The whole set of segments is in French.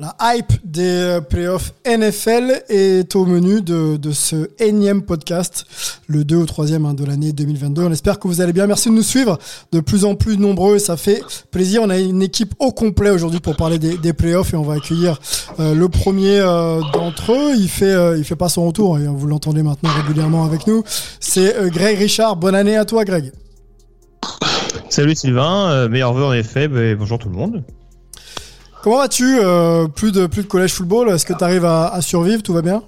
La hype des playoffs NFL est au menu de, ce énième podcast, le 2 ou 3e hein, de l'année 2022. On espère que vous allez bien. Merci de nous suivre de plus en plus nombreux ça fait plaisir. On a une équipe au complet aujourd'hui pour parler des, playoffs et on va accueillir euh, le premier euh, d'entre eux. Il fait, euh, fait pas son retour et vous l'entendez maintenant régulièrement avec nous. C'est euh, Greg Richard. Bonne année à toi, Greg. Salut Sylvain, euh, meilleur vœu en effet, bah, bonjour tout le monde. Comment vas-tu euh, Plus de plus de collège football? Est-ce que tu arrives à, à survivre? Tout va bien?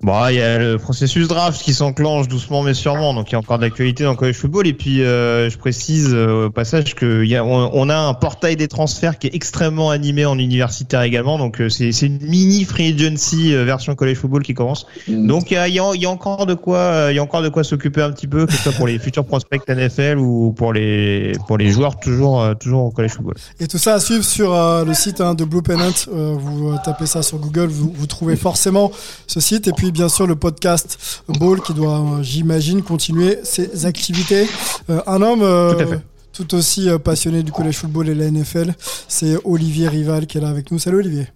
Bon, il y a le processus draft qui s'enclenche doucement mais sûrement, donc il y a encore d'actualité dans le college football. Et puis, euh, je précise euh, au passage que y a, on, a un portail des transferts qui est extrêmement animé en universitaire également. Donc, euh, c'est une mini free agency euh, version college football qui commence. Mmh. Donc, il y a, y, a, y a, encore de quoi, il y a encore de quoi s'occuper un petit peu, que ce soit pour les futurs prospects NFL ou pour les pour les joueurs toujours toujours au college football. Et tout ça à suivre sur le site hein, de Blue Pennant. vous tapez ça sur Google, vous, vous trouvez forcément ce site. Et puis bien sûr le podcast Ball qui doit, j'imagine, continuer ses activités. Euh, un homme euh, tout, tout, aussi euh, passionné du collège football et la NFL, c'est Olivier Rival qui est là avec nous. Salut Olivier.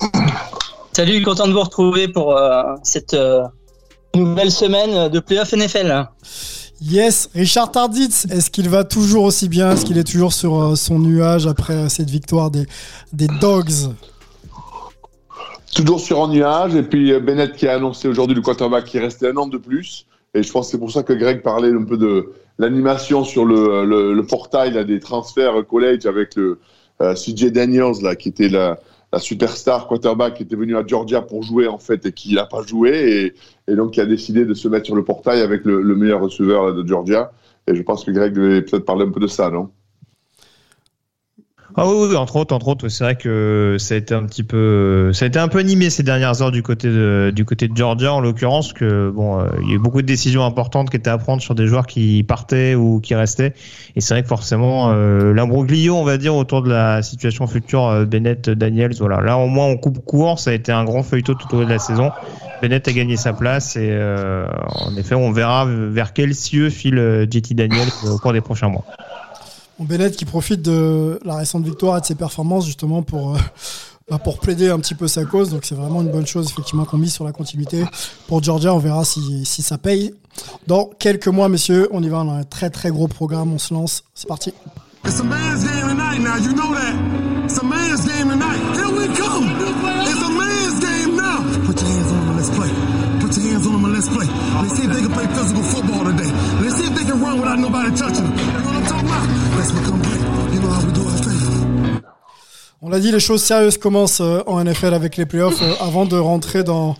Salut, content de vous retrouver pour euh, cette nouvelle semaine de playoff NFL. Yes, Richard Tarditz, est-ce qu'il va toujours aussi bien? Est-ce qu'il est toujours sur son nuage après cette victoire des, des Dogs? Toujours sur un nuage. Et puis Bennett qui a annoncé aujourd'hui le quarterback qui restait un an de plus. Et je pense que c'est pour ça que Greg parlait un peu de l'animation sur le, le, le, portail là, des transferts college avec le euh, CJ Daniels là, qui était la, la, superstar quarterback qui était venu à Georgia pour jouer en fait et qui n'a pas joué et, et, donc qui a décidé de se mettre sur le portail avec le, le meilleur receveur de Georgia. Et je pense que Greg devait peut-être parler un peu de ça, non? Ah oui, oui, entre autres, entre autres, c'est vrai que ça a été un petit peu, ça a été un peu animé ces dernières heures du côté de, du côté de Georgia en l'occurrence, que bon, euh, il y a eu beaucoup de décisions importantes qui étaient à prendre sur des joueurs qui partaient ou qui restaient, et c'est vrai que forcément euh, l'imbroglio, on va dire, autour de la situation future euh, Bennett, Daniels, voilà, là au moins on coupe court, ça a été un grand feuilleton tout au long de la saison. Bennett a gagné sa place et euh, en effet, on verra vers quel cieux file JT Daniels au cours des prochains mois. Bennett qui profite de la récente victoire et de ses performances justement pour, euh, bah pour plaider un petit peu sa cause. Donc c'est vraiment une bonne chose effectivement qu'on mise sur la continuité. Pour Georgia, on verra si, si ça paye. Dans quelques mois, messieurs, on y va. On a un très très gros programme. On se lance. C'est parti. It's a man's game tonight now. You know that. It's a man's game tonight. Here we come. It's a man's game now. Put your hands on them and let's play. Put your hands on them and let's play. Let's see if they can play physical football today. Let's see if they can run without nobody touching them. You know what I'm talking On l'a dit, les choses sérieuses commencent euh, en NFL avec les playoffs. Euh, avant de rentrer dans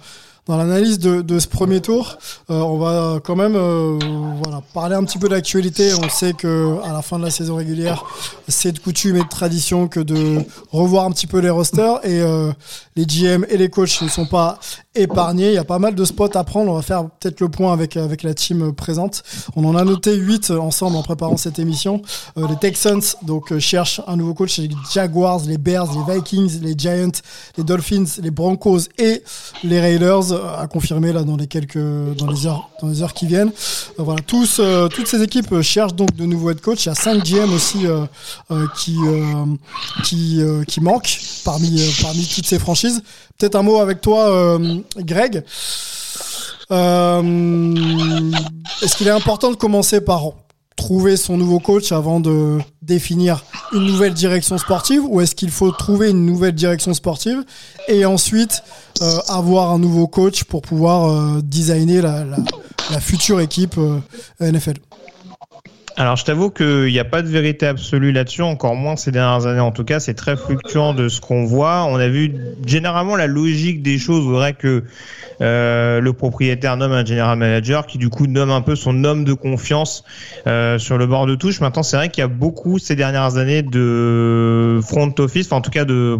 dans l'analyse de, ce premier tour, euh, on va quand même euh, voilà, parler un petit peu d'actualité. On sait que à la fin de la saison régulière, c'est de coutume et de tradition que de revoir un petit peu les rosters et euh, les GM et les coachs ne sont pas épargnés. Il y a pas mal de spots à prendre. On va faire peut-être le point avec avec la team présente. On en a noté 8 ensemble en préparant cette émission. Les Texans donc cherchent un nouveau coach. Les Jaguars, les Bears, les Vikings, les Giants, les Dolphins, les Broncos et les Raiders à confirmer là dans les quelques dans les heures dans les heures qui viennent. Euh, voilà, tous euh, toutes ces équipes cherchent donc de nouveaux head coach. Il y a 5 GM aussi euh, qui qui qui manquent parmi parmi toutes ces franchises. Peut-être un mot avec toi, Greg. Est-ce qu'il est important de commencer par trouver son nouveau coach avant de définir une nouvelle direction sportive ou est-ce qu'il faut trouver une nouvelle direction sportive et ensuite euh, avoir un nouveau coach pour pouvoir euh, designer la, future équipe euh, NFL Alors, je t'avoue qu'il n'y a pas de vérité absolue là-dessus, encore moins ces dernières années. En tout cas, c'est très fluctuant de ce qu'on voit. On a vu généralement la logique des choses voudrait que euh, le propriétaire nomme un general manager qui du coup nomme un peu son homme de confiance euh, sur le bord de touche. Maintenant, c'est vrai qu'il y a beaucoup ces dernières années de front office, enfin en tout cas de,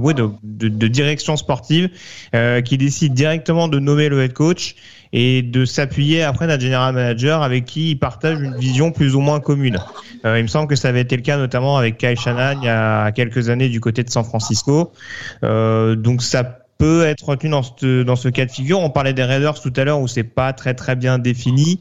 direction sportive euh, qui décide directement de nommer le head coach et de s'appuyer après d'un general manager avec qui il partage une vision plus ou moins commune. Euh, il me semble que ça avait été le cas notamment avec Kyle Shanahan il y a quelques années du côté de San Francisco. Euh, donc ça peut être retenu dans ce, dans ce cas de figure. On parlait des Raiders tout à l'heure où c'est pas très très bien défini.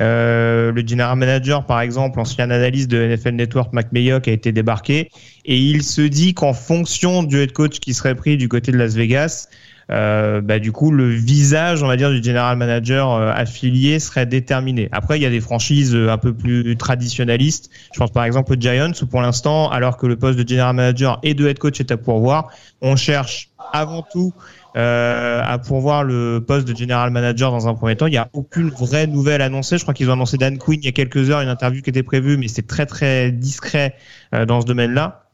Euh, le general manager, par exemple, ancien analyste de NFL Network, Mac Mayock, a été débarqué et il se dit qu'en fonction du head coach qui serait pris du côté de Las Vegas, euh, bah, du coup, le visage, on va dire, du general manager euh, affilié serait déterminé. Après, il y a des franchises euh, un peu plus traditionnalistes. Je pense par exemple aux Giants, où pour l'instant, alors que le poste de general manager et de head coach est à pourvoir, on cherche avant tout euh, à pourvoir le poste de general manager dans un premier temps. Il n'y a aucune vraie nouvelle annoncée. Je crois qu'ils ont annoncé Dan Quinn il y a quelques heures, une interview qui était prévue, mais c'est très très discret euh, dans ce domaine-là.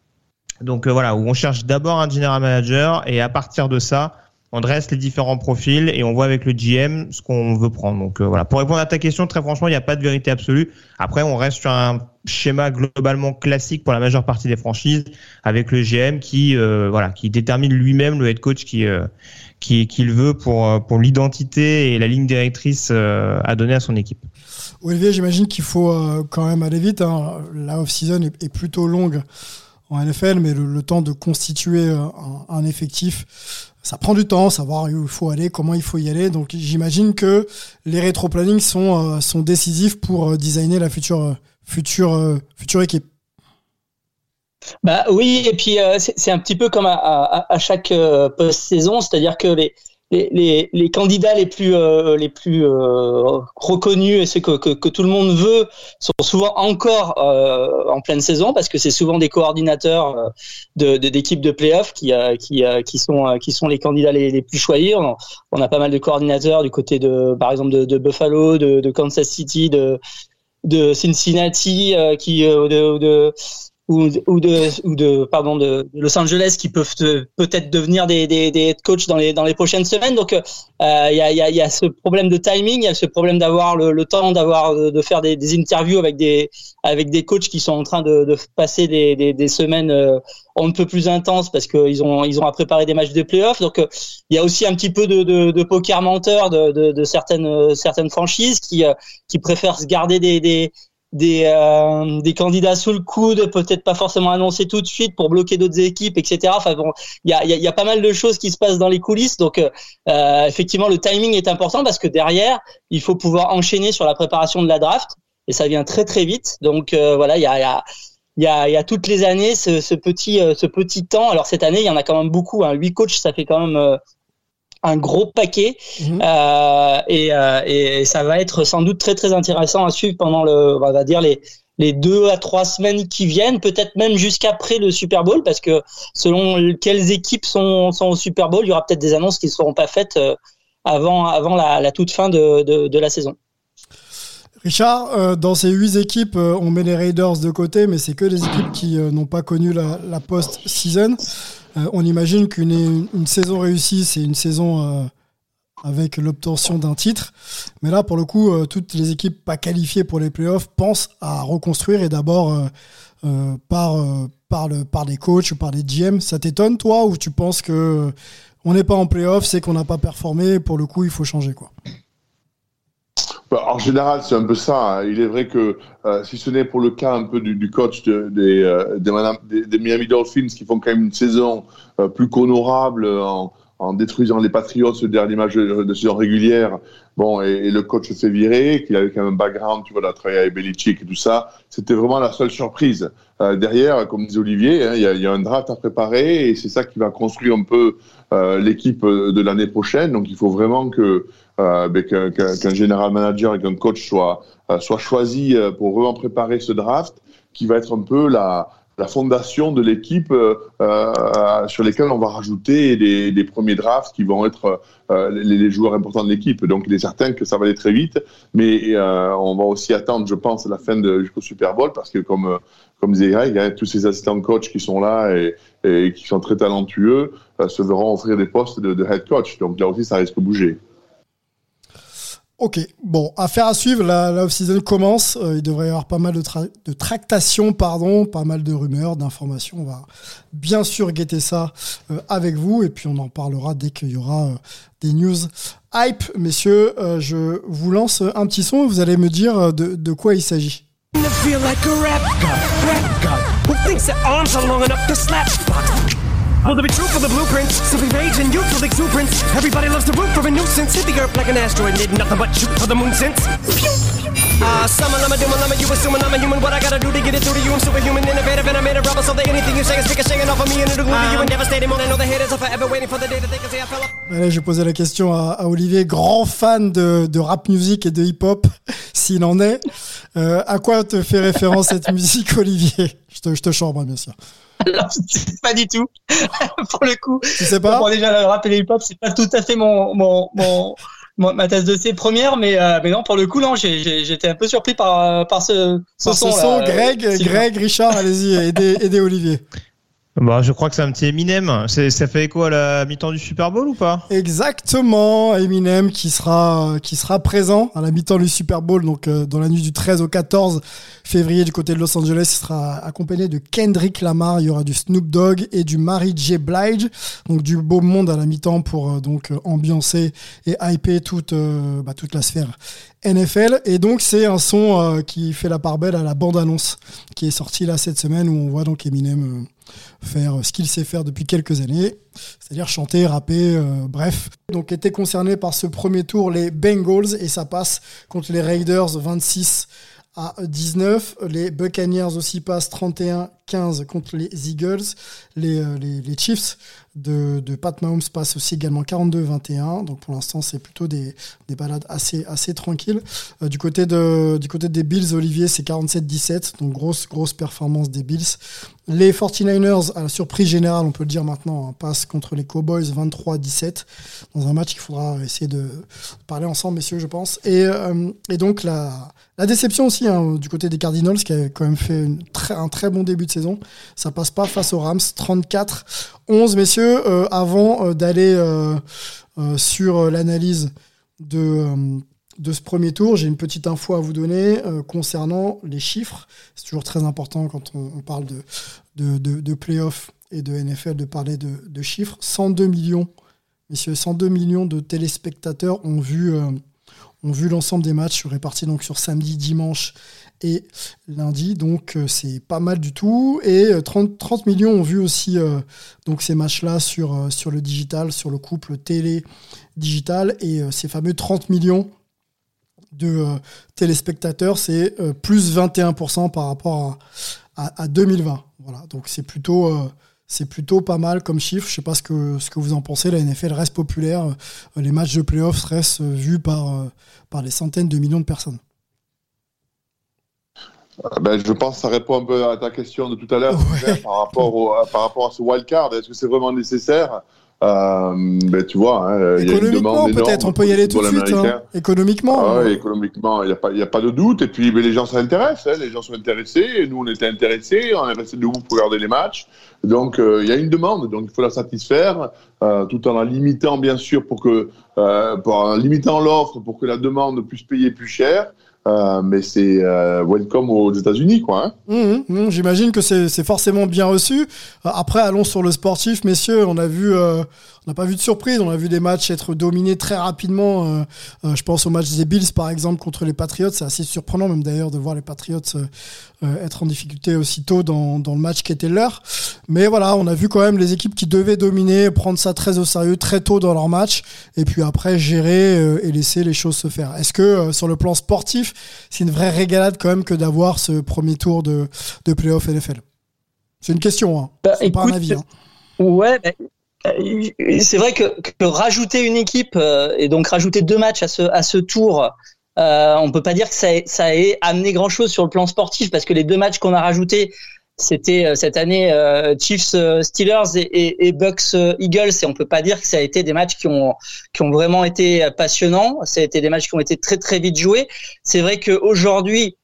Donc euh, voilà, où on cherche d'abord un general manager et à partir de ça, on dresse les différents profils et on voit avec le GM ce qu'on veut prendre. Donc euh, voilà, pour répondre à ta question, très franchement, il n'y a pas de vérité absolue. Après, on reste sur un schéma globalement classique pour la majeure partie des franchises, avec le GM qui euh, qui détermine lui-même le head coach qui euh, qui qu'il veut pour l'identité et la ligne directrice à donner à son équipe. Olivier, j'imagine qu'il faut quand même aller vite. Hein. La off-season est, plutôt longue en NFL, mais le, temps de constituer un effectif, ça prend du temps, savoir où il faut aller, comment il faut y aller. Donc j'imagine que les rétro-plannings sont, euh, sont décisifs pour euh, designer la future, euh, future, euh, future équipe. Bah oui, et puis c'est un petit peu comme à, à, chaque post-saison, c'est-à-dire que les, les, les, les candidats les plus, euh, les plus euh, reconnus et ceux que, que, que tout le monde veut sont souvent encore euh, en pleine saison parce que c'est souvent des coordinateurs euh, de de- d'équipes de, playoffs qui, euh, qui, euh, qui, sont, qui sont les candidats les, les plus choisis. On, on a pas mal de coordinateurs du côté de, par exemple, de, de Buffalo, de, de Kansas City, de, de Cincinnati, euh, qui, euh, de, de ou, ou de ou de pardon de Los Angeles qui peuvent peut-être devenir des, des, des head coach dans les dans les prochaines semaines. Donc euh, il y, a, y, a, y a ce problème de timing il y a ce problème d'avoir le, le temps d'avoir de faire des, des interviews avec des avec des coachs qui sont en train de, de passer des, des, des semaines euh, on ne peut plus intenses parce qu'ils ont ils ont à préparer des matchs de playoffs donc euh, il y a aussi un petit peu de, de, de poker menteur de, de, de certaines euh, certaines franchises qui qui préfèrent se garder des, des des, euh, des candidats sous le coude, peut-être pas forcément annoncés tout de suite pour bloquer d'autres équipes, etc. Enfin bon, il y a, y, a, y a pas mal de choses qui se passent dans les coulisses, donc euh, effectivement le timing est important parce que derrière il faut pouvoir enchaîner sur la préparation de la draft et ça vient très très vite. Donc euh, voilà, il y a, il y a il y a, il y a toutes les années ce, ce petit euh, ce petit temps. Alors cette année il y en a quand même beaucoup. Hein. Huit coachs, ça fait quand même euh, un gros paquet Mhm. euh, et, euh, et ça va être sans doute très très intéressant à suivre pendant le on va dire les les deux à trois semaines qui viennent, peut-être même jusqu'après le Super Bowl, parce que selon quelles équipes sont, sont au Super Bowl, il y aura peut-être des annonces qui ne seront pas faites euh, avant, avant la, la toute fin de, de, de la saison. Richard, euh, dans ces huit équipes, euh, on met les Raiders de côté, mais c'est que des équipes qui euh, n'ont pas connu la, la post-season. Euh, on imagine qu'une une saison réussie, c'est une saison euh, avec l'obtention d'un titre. Mais là, pour le coup, euh, toutes les équipes pas qualifiées pour les playoffs pensent à reconstruire et d'abord par, par, le, par des coachs ou par des GM. Ça t'étonne, toi, ou tu penses que on n'est pas en playoffs, c'est qu'on n'a pas performé, pour le coup, il faut changer quoi? Bah, en général, c'est un peu ça. hein. Il est vrai que euh, si ce n'est pour le cas un peu du, coach euh, des, des- Miami Dolphins qui font quand même une saison euh, plus qu'honorable en, en détruisant les Patriots ce dernier match de, saison régulière. Bon, et, le coach s'est viré, qu'il avait quand même un background, tu vois, la travaillé avec Belichick et tout ça. C'était vraiment la seule surprise. Derrière, comme disait Olivier, hein, il y, a, il a un draft à préparer et c'est ça qui va construire un peu l'équipe de l'année prochaine. Donc, il faut vraiment que euh, qu'un qu général manager et qu'un coach soit euh, soit choisi euh, pour vraiment préparer ce draft, qui va être un peu la la fondation de l'équipe euh, euh, sur lesquelles on va rajouter les, les premiers drafts qui vont être euh, les, les, joueurs importants de l'équipe. Donc, il est certain que ça va aller très vite, mais euh, on va aussi attendre, je pense, la fin jusqu'au Super Bowl parce que, comme, comme disait Greg, il a tous ces assistants coach qui sont là et, et qui sont très talentueux se verront offrir des postes de, de, head coach. Donc, là aussi, ça risque de bouger. Ok, bon, affaire à suivre. La, la off-season commence. Euh, il devrait y avoir pas mal de, tra de tractations, pardon, pas mal de rumeurs, d'informations. On va bien sûr guetter ça euh, avec vous et puis on en parlera dès qu'il y aura euh, des news hype. Messieurs, je vous lance un petit son. Vous allez me dire de quoi il s'agit. Will there be truth for the blueprints? Simply rage and youthful exuberance. Everybody loves to root for a nuisance. Hit the earth like an asteroid, did nothing but shoot for the moon since. Ah, uh, summon, I'm a a you assuming I'm a human. What I gotta do to get it through to you? I'm superhuman, innovative, and I made a rubber so that anything you say is ricocheting off of me and it'll glue to you and devastating. I know the haters are forever waiting for the day that they can say I fell off. Allez, je posais la question à, à, Olivier, grand fan de, de rap music et de hip hop, s'il en est. Euh, à quoi te fait référence cette musique, Olivier? Je te, je te chambre, bien sûr. Alors, pas du tout. pour le coup. Tu sais pas Bon, déjà, le rap et hip-hop, c'est pas tout à fait mon, mon, mon, ma tasse de thé première, mais, euh, mais non, pour le coup, non, j'étais un peu surpris par, par ce, ce par son. Ce son, Greg, euh, Greg, Richard, allez-y, aidez, aidez Olivier. Bah, je crois que c'est un petit Eminem. Ça fait écho à la mi-temps du Super Bowl ou pas? Exactement, Eminem qui sera qui sera présent à la mi-temps du Super Bowl, donc euh, dans la nuit du 13 au 14 février du côté de Los Angeles. Il sera accompagné de Kendrick Lamar. Il y aura du Snoop Dogg et du Mary J. Blige, donc du beau monde à la mi-temps pour euh, donc ambiancer et hyper toute euh, bah, toute la sphère NFL. Et donc, c'est un son euh, qui fait la part belle à la bande-annonce qui est sortie là cette semaine où on voit donc Eminem euh, faire ce qu'il sait faire depuis quelques années, c'est-à-dire chanter, rapper, euh, bref. Donc, étaient concernés par ce premier tour les Bengals et ça passe contre les Raiders 26 à 19. Les Buccaneers aussi passent 31-15 contre les Eagles. Les, les Chiefs de, Pat Mahomes passent aussi également 42-21. Donc pour l'instant, c'est plutôt des, des balades assez, assez tranquilles. Euh, du, côté de, du côté des Bills, Olivier, c'est 47-17. Donc grosse, grosse performance des Bills. Les 49ers, à la surprise générale, on peut le dire maintenant, hein, passent contre les Cowboys 23-17. Dans un match qu'il faudra essayer de parler ensemble, messieurs, je pense. Et, euh, donc la, déception aussi hein, du côté des Cardinals, qui a quand même fait une un très bon début de saison. Ça passe pas face aux Rams. 34-11, messieurs. Euh, avant euh, d'aller euh, sur l'analyse de, ce premier tour, j'ai une petite info à vous donner concernant les chiffres. C'est toujours très important quand on, parle de, playoffs et de NFL de parler de, de, chiffres. 102 millions, messieurs, 102 millions de téléspectateurs ont vu, ont vu l'ensemble des matchs répartis donc sur samedi, dimanche et lundi. Donc euh, c'est pas mal du tout. Et 30, 30 millions ont vu aussi euh, donc ces matchs-là sur, euh, sur le digital, sur le couple télé-digital. Et ces fameux 30 millions de téléspectateurs, c'est plus 21% par rapport à, à, 2020. Voilà, donc c'est plutôt c'est plutôt pas mal comme chiffre. Je sais pas ce que, ce que vous en pensez. La NFL reste populaire. Les matchs de playoffs restent vus par, par des centaines de millions de personnes. Ben, je pense que ça répond un peu à ta question de tout à l'heure ouais. par, rapport au, par rapport à ce wildcard. Est-ce que c'est vraiment nécessaire? Euh, ben, tu vois, hein, il y a une demande peut-être, on peut y aller tout de suite. Hein. Économiquement. Ah, ouais, économiquement, il n'y a, pas, a pas de doute. Et puis, ben, les gens s'intéressent. Hein, les gens sont intéressés. Et nous, on était intéressés. On est resté debout pour regarder les matchs. Donc, euh, il y a une demande. Donc, il faut la satisfaire, euh, tout en la limitant, bien sûr, pour que, euh, pour en limitant l'offre, pour que la demande puisse payer plus cher. Euh, mais c'est euh, welcome aux États-Unis, quoi. Hein. Mmh, mmh, J'imagine que c'est forcément bien reçu. Euh, après, allons sur le sportif, messieurs. On a vu, euh, on n'a pas vu de surprise. On a vu des matchs être dominés très rapidement. Euh, je pense au match des Bills, par exemple, contre les Patriots. C'est assez surprenant, même d'ailleurs, de voir les Patriots être en difficulté aussitôt dans, dans le match qui était leur. Mais voilà, on a vu quand même les équipes qui devaient dominer, prendre ça très au sérieux très tôt dans leur match, et puis après gérer et laisser les choses se faire. Est-ce que sur le plan sportif, c'est une vraie régalade quand même que d'avoir ce premier tour de, de playoff NFL C'est une question, hein. Bah, c'est pas un avis. Hein. Ouais, bah, c'est vrai que, que, rajouter une équipe euh, et donc rajouter deux matchs à ce, à ce tour, euh, on peut pas dire que ça, ait, ça ait amené grand chose sur le plan sportif parce que les deux matchs qu'on a rajoutés, c'était euh, cette année euh, Chiefs euh, Steelers et, et, et Bucks Eagles et on peut pas dire que ça a été des matchs qui ont qui ont vraiment été passionnants. Ça a été des matchs qui ont été très très vite joués. C'est vrai qu'aujourd'hui,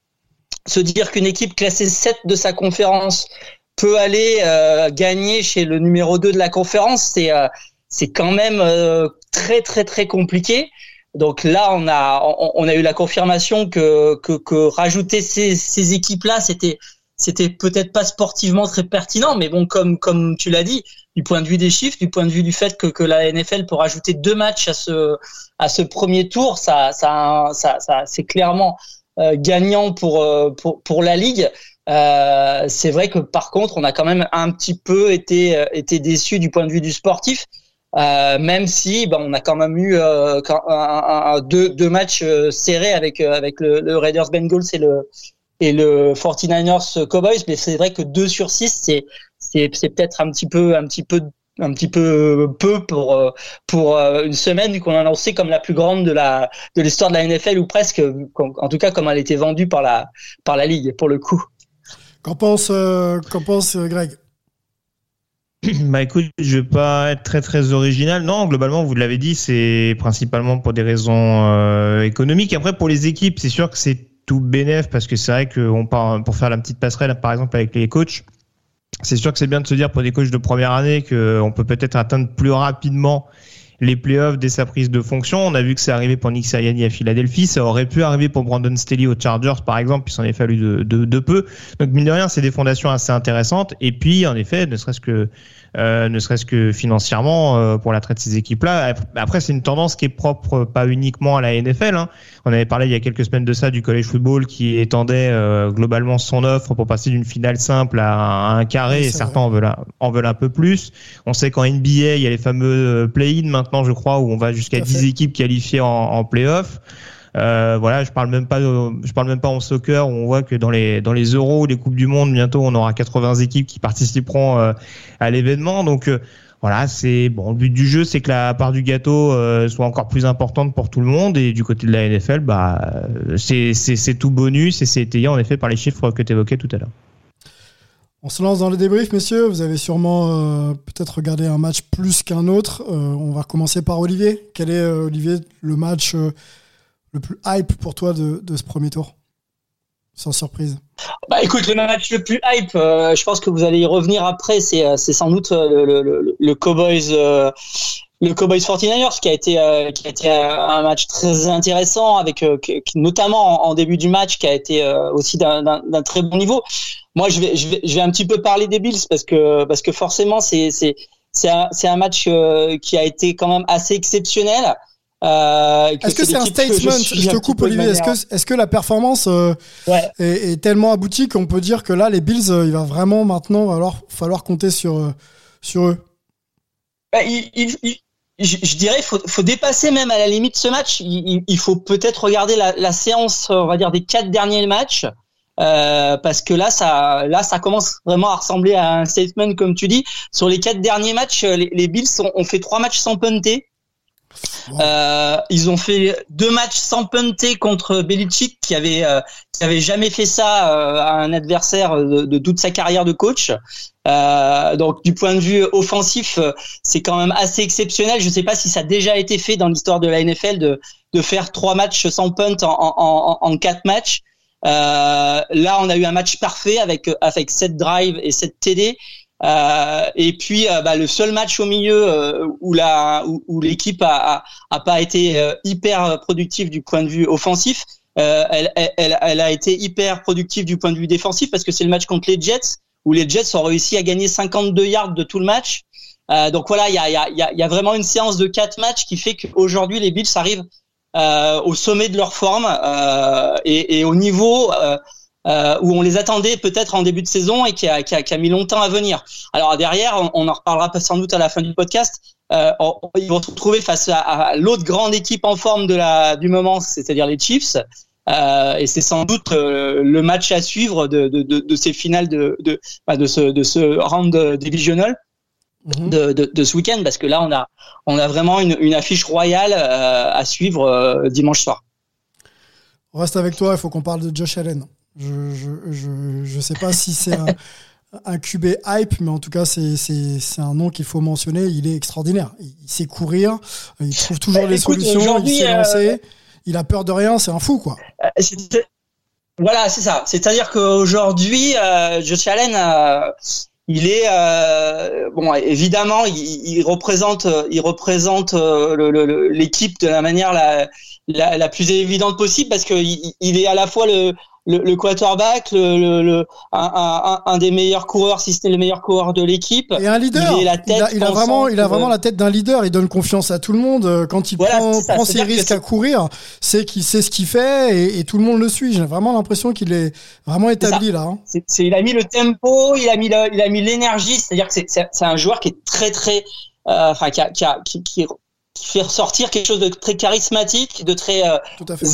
se dire qu'une équipe classée 7 de sa conférence peut aller euh, gagner chez le numéro 2 de la conférence, c'est euh, c'est quand même euh, très très très compliqué. Donc là, on a on, on, a eu la confirmation que que, que rajouter ces, ces équipes là, c'était c'était peut-être pas sportivement très pertinent, mais bon, comme comme tu l'as dit, du point de vue des chiffres, du point de vue du fait que, que la NFL peut rajouter deux matchs à ce à ce premier tour, ça ça ça, ça c'est clairement euh, gagnant pour pour pour la ligue. Euh, c'est vrai que par contre, on a quand même un petit peu été euh, été déçu du point de vue du sportif, euh, même si ben, on a quand même eu euh, un, deux, deux matchs euh, serrés avec avec le, le, Raiders Bengals et le et le 49ers Cowboys, mais c'est vrai que 2 sur 6 c'est c'est c'est peut-être un petit peu un petit peu un petit peu peu pour pour une semaine qu'on a annoncé comme la plus grande de la de l'histoire de la NFL ou presque en tout cas comme elle a été vendue par la par la ligue pour le coup. Qu'en pense, euh, qu'en pense euh, Greg? Bah écoute, je vais pas être très très original. Non, globalement, vous l'avez dit, c'est principalement pour des raisons euh, économiques. Après, pour les équipes, c'est sûr que c'est tout bénéf parce que c'est vrai qu'on part pour faire la petite passerelle, par exemple avec les coachs. C'est sûr que c'est bien de se dire pour des coachs de première année qu'on peut peut-être atteindre plus rapidement les playoffs dès sa prise de fonction. On a vu que c'est arrivé pour Nick Sirianni à Philadelphie. Ça aurait pu arriver pour Brandon Staley aux Chargers, par exemple. Il s'en est fallu de peu. Donc, mine de rien, c'est des fondations assez intéressantes. Et puis, en effet, ne serait-ce que euh, ne serait-ce que financièrement euh, pour la traite de ces équipes-là. Après, c'est une tendance qui est propre pas uniquement à la NFL. Hein. On avait parlé il y a quelques semaines de ça du college football qui étendait euh, globalement son offre pour passer d'une finale simple à, un carré et certains en veulent, en veulent un peu plus. On sait qu'en NBA, il y a les fameux play-in maintenant, je crois, où on va jusqu'à 10 équipes qualifiées en, en play-off. Euh, voilà, je parle même pas, je parle même pas en soccer où on voit que dans les dans les Euros, les coupes du monde, bientôt on aura 80 équipes qui participeront euh, à l'événement. Donc euh, voilà, c'est bon. Le but du jeu, c'est que la part du gâteau soit encore plus importante pour tout le monde. Et du côté de la NFL, bah c'est c'est tout bonus et c'est étayé en effet par les chiffres que tu évoquais tout à l'heure. On se lance dans le débrief, messieurs. Vous avez sûrement peut-être regardé un match plus qu'un autre. On va commencer par Olivier. Quel est, Olivier, le match le plus hype pour toi de, ce premier tour? Sans surprise. Bah écoute, le match le plus hype, euh, je pense que vous allez y revenir après, c'est, euh, c'est sans doute le, le, Cowboys. Euh, le Cowboys 49ers qui a été euh, qui a été un match très intéressant avec notamment en, début du match qui a été aussi d'un, très bon niveau. Moi je vais, je vais un petit peu parler des Bills parce que parce que forcément c'est c'est c'est un match qui a été quand même assez exceptionnel. Euh, est-ce que c'est un statement je, je, te coupe Olivier. Est-ce que est-ce que la performance euh, ouais. est, est, tellement aboutie qu'on peut dire que là les Bills, euh, il va vraiment maintenant falloir falloir compter sur euh, sur eux? Bah, il, il, il, je, je, dirais faut faut dépasser même à la limite ce match. Il, faut peut-être regarder la, la, séance, on va dire des quatre derniers matchs. Euh, parce que là, ça, là, ça commence vraiment à ressembler à un statement, comme tu dis. Sur les quatre derniers matchs, les, les Bills ont, ont, fait trois matchs sans punter. Euh, ils ont fait deux matchs sans punter contre Belichick qui avait euh, qui avait jamais fait ça euh, à un adversaire de, toute sa carrière de coach. Donc du point de vue offensif, c'est quand même assez exceptionnel. Je ne sais pas si ça a déjà été fait dans l'histoire de la NFL de de faire trois matchs sans punt en, en quatre matchs. là, on a eu un match parfait avec avec sept drives et sept TD. Euh, et puis euh, bah, le seul match au milieu euh, où la où, où l'équipe a, a, a, pas été hyper productive du point de vue offensif, elle, elle, elle, a été hyper productive du point de vue défensif parce que c'est le match contre les Jets où les Jets ont réussi à gagner 52 yards de tout le match. Donc voilà, il y a, y, a, y a, vraiment une séance de quatre matchs qui fait qu'aujourd'hui les Bills arrivent au sommet de leur forme et, et, au niveau euh, où on les attendait peut-être en début de saison et qui a, qui, a, qui a, mis longtemps à venir. Alors derrière, on, on, en reparlera sans doute à la fin du podcast. Euh, ils vont se retrouver face à, à l'autre grande équipe en forme de la, du moment, c'est-à-dire les Chiefs. Euh, et c'est sans doute euh, le match à suivre de, de, de, de ces finales de, de, de, ce, de ce round divisional. Mhm. De, de, de, ce week-end parce que là on a on a vraiment une, une affiche royale euh, à suivre euh, dimanche soir. On reste avec toi, il faut qu'on parle de Josh Allen. Je je, je, je sais pas si c'est un, un QB hype, mais en tout cas c'est un nom qu'il faut mentionner. Il est extraordinaire. Il, sait courir, il trouve toujours bah, les écoute, solutions, il sait lancer il a peur de rien, c'est un fou, quoi. Euh, voilà, c'est ça. C'est-à-dire qu'aujourd'hui, euh, Josh Allen, euh, il est euh, bon, évidemment, il, il, représente, il représente l'équipe de la manière la, la, la, plus évidente possible parce qu'il il est à la fois le, le, le quarterback, le, le, un, un, un, des meilleurs coureurs, si ce n'est le meilleur coureur de l'équipe. Et un leader. Il, la tête il, a, vraiment, il a vraiment la tête d'un leader. Il donne confiance à tout le monde. Euh, quand il prend, prend ses risques à courir, c'est qu'il sait ce qu'il fait et, et, tout le monde le suit. J'ai vraiment l'impression qu'il est vraiment établi là. Hein. Il a mis le tempo, il a mis le, il a mis l'énergie. C'est-à-dire que c'est, un joueur qui est très très, euh, enfin qui, a, qui, a, qui, qui qui fait ressortir quelque chose de très charismatique, de très euh,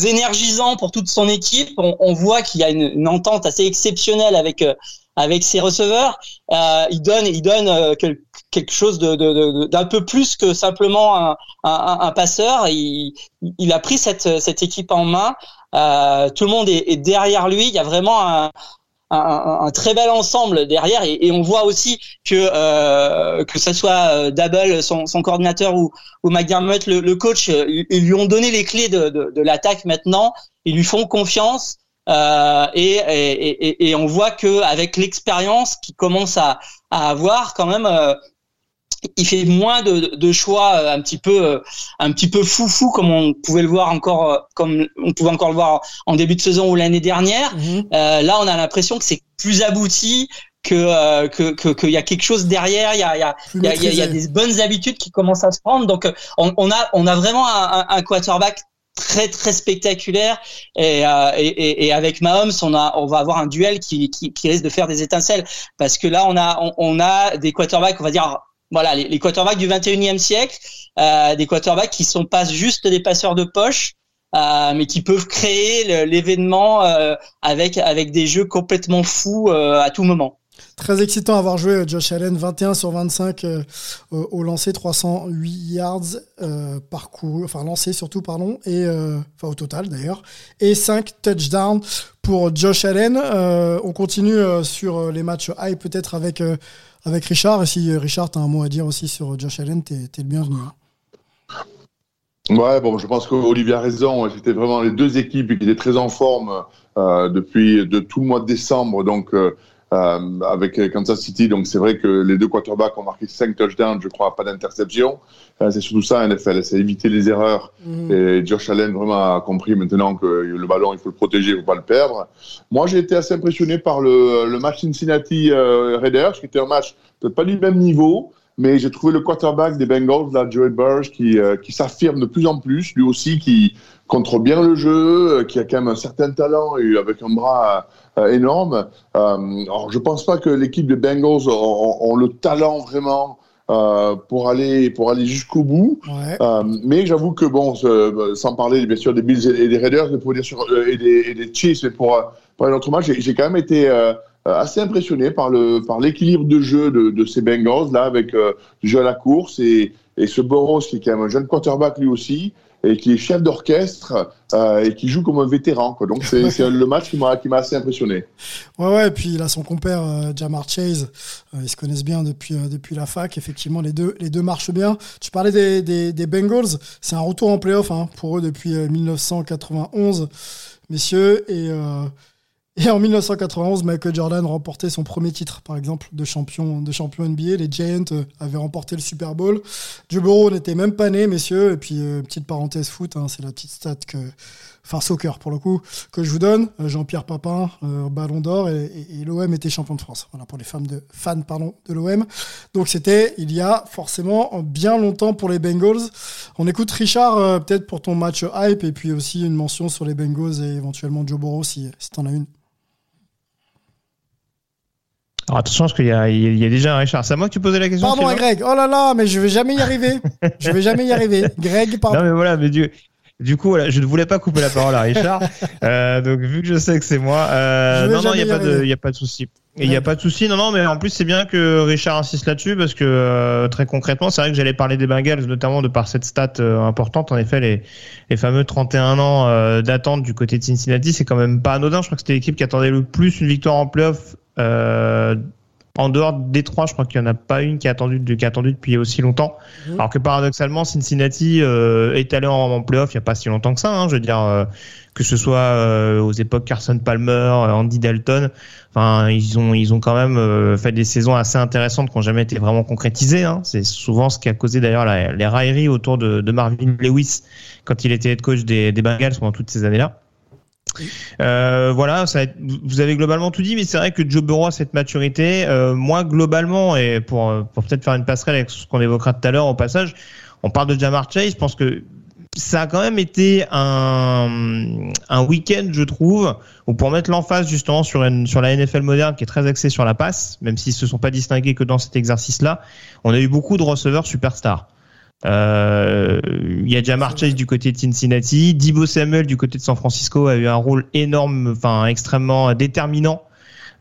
énergisant pour toute son équipe. On, on voit qu'il y a une, une, entente assez exceptionnelle avec euh, avec ses receveurs. Euh, il donne il donne quelque chose de, d'un peu plus que simplement un, un, un passeur. Il, il, a pris cette cette équipe en main. Euh, tout le monde est, est, derrière lui. Il y a vraiment un, un, très bel ensemble derrière et, et on voit aussi que euh, que ce soit euh, Double son, son coordinateur ou, ou McDermott le, le coach euh, ils lui ont donné les clés de, de, de l'attaque maintenant. Ils lui font confiance euh, et, et, et, on voit que avec l'expérience qu'il commence à, à avoir quand même euh, il fait moins de, de, choix euh, un petit peu euh, un petit peu foufou comme on pouvait le voir encore euh, comme on pouvait encore le voir en début de saison ou l'année dernière. Mhm. euh, là, on a l'impression que c'est plus abouti, que que qu'il y a quelque chose derrière, il y a il y a, il y, a, il y a des bonnes habitudes qui commencent à se prendre. Donc on, on a on a vraiment un, un quarterback très très spectaculaire et, euh, et, et, avec Mahomes on a on va avoir un duel qui, qui, qui risque de faire des étincelles parce que là on a on, on a des quarterbacks on va dire voilà, les, les quarterbacks du 21e siècle, euh, des quarterbacks qui sont pas juste des passeurs de poche, euh, mais qui peuvent créer l'événement euh, avec avec des jeux complètement fous à tout moment. Très excitant à avoir joué Josh Allen, 21 sur 25 euh, au lancer, 308 yards parcours, enfin lancé surtout, pardon, et enfin au total d'ailleurs, et 5 touchdowns pour Josh Allen. On continue sur les matchs high peut-être avec avec Richard. Et si Richard, tu as un mot à dire aussi sur Josh Allen, tu es, le bienvenu. Hein. Ouais, bon, je pense qu'Olivier a raison. C'était vraiment les deux équipes qui étaient très en forme euh, depuis de tout le mois de décembre. Donc, euh, euh, avec Kansas City. Donc c'est vrai que les deux quarterbacks ont marqué 5 touchdowns, je crois, pas d'interception. Euh, c'est surtout ça, NFL, c'est éviter les erreurs. Mmh. Et Josh Allen vraiment a compris maintenant que le ballon, il faut le protéger, il faut pas le perdre. Moi, j'ai été assez impressionné par le, le match Cincinnati euh, Raiders, qui était un match peut-être pas du même niveau, mais j'ai trouvé le quarterback des Bengals, là, Joey Burge, qui, euh, qui s'affirme de plus en plus, lui aussi, qui contrôle bien le jeu, qui a quand même un certain talent et avec un bras euh, énorme. Euh, alors, je pense pas que l'équipe des Bengals ont, ont, le talent vraiment euh, pour aller pour aller jusqu'au bout. Ouais. Euh, mais j'avoue que bon, sans parler bien sûr des Bills et des Raiders, mais pour dire sur et des, et des Chiefs, mais pour pour un autre match, j'ai quand même été assez impressionné par le par l'équilibre de jeu de, de ces Bengals là avec du jeu à la course et et ce Boros qui est quand même un jeune quarterback lui aussi et qui est chef d'orchestre euh, et qui joue comme un vétéran. Donc c'est le match qui m'a assez impressionné. Ouais ouais. Et puis il a son compère euh, Jamar Chase. Euh, ils se connaissent bien depuis depuis la fac. Effectivement, les deux les deux marchent bien. Tu parlais des Bengals. C'est un retour en playoff hein, pour eux depuis 1991, euh, messieurs. Et Et en 1991, Michael Jordan remportait son premier titre, par exemple, de champion, de champion NBA. Les Giants euh, avaient remporté le Super Bowl. Burrow n'était même pas né, messieurs. Et puis, euh, petite parenthèse foot, hein, c'est la petite stat que, enfin soccer pour le coup, que je vous donne. Euh, Jean-Pierre Papin, Ballon d'Or, et, l'OM était champion de France. Voilà pour les fans de fans pardon de l'OM. Donc c'était il y a forcément bien longtemps pour les Bengals. On écoute Richard peut-être pour ton match hype et puis aussi une mention sur les Bengals et éventuellement Joe Burrow si si t'en as une. Alors attention, parce qu'il y a, il y a déjà un Richard. C'est à moi que tu posais la question Pardon à Greg. Oh là là, mais je vais jamais y arriver. je vais jamais y arriver. Greg, pardon. Non mais voilà, mais du, du coup, voilà, je ne voulais pas couper la parole à Richard. Euh, donc vu que je sais que c'est moi, euh, non non, il y a a pas de souci. Il n'y a pas de souci, non, non, mais en plus c'est bien que Richard insiste là-dessus parce que euh, très concrètement, c'est vrai que j'allais parler des Bengals, notamment de par cette stat euh, importante. En effet, les, les fameux 31 ans euh, d'attente du côté de Cincinnati, c'est quand même pas anodin. Je crois que c'était l'équipe qui attendait le plus une victoire en playoff. Euh, en dehors des trois, je crois qu'il n'y en a pas une qui a attendu, de- qui a attendu depuis aussi longtemps. Alors que paradoxalement, Cincinnati euh, est allé en, en playoff il n'y a pas si longtemps que ça. hein, je veux dire, euh, que ce soit euh, aux époques Carson Palmer, euh, Andy Dalton. Enfin, ils ont ils ont quand même euh, fait des saisons assez intéressantes qui n'ont jamais été vraiment concrétisées. Hein. C'est souvent ce qui a causé d'ailleurs les railleries autour de, de Marvin Lewis quand il était head coach des, des Bengals pendant toutes ces années-là. Euh, voilà, ça, vous avez globalement tout dit, mais c'est vrai que Joe Burrow a cette maturité. Euh, moi, globalement, et pour, euh, pour peut-être faire une passerelle avec ce qu'on évoquera tout à l'heure au passage, on parle de Jamar Chase. Je pense que ça a quand même été un, un week-end, je trouve, où pour mettre l'emphase justement sur, une, sur la NFL moderne qui est très axée sur la passe, même s'ils se sont pas distingués que dans cet exercice-là, on a eu beaucoup de receveurs superstars. Euh, Il y a Jamar Chase du côté de Cincinnati, Dibo Samuel du côté de San Francisco a eu un rôle énorme, enfin extrêmement déterminant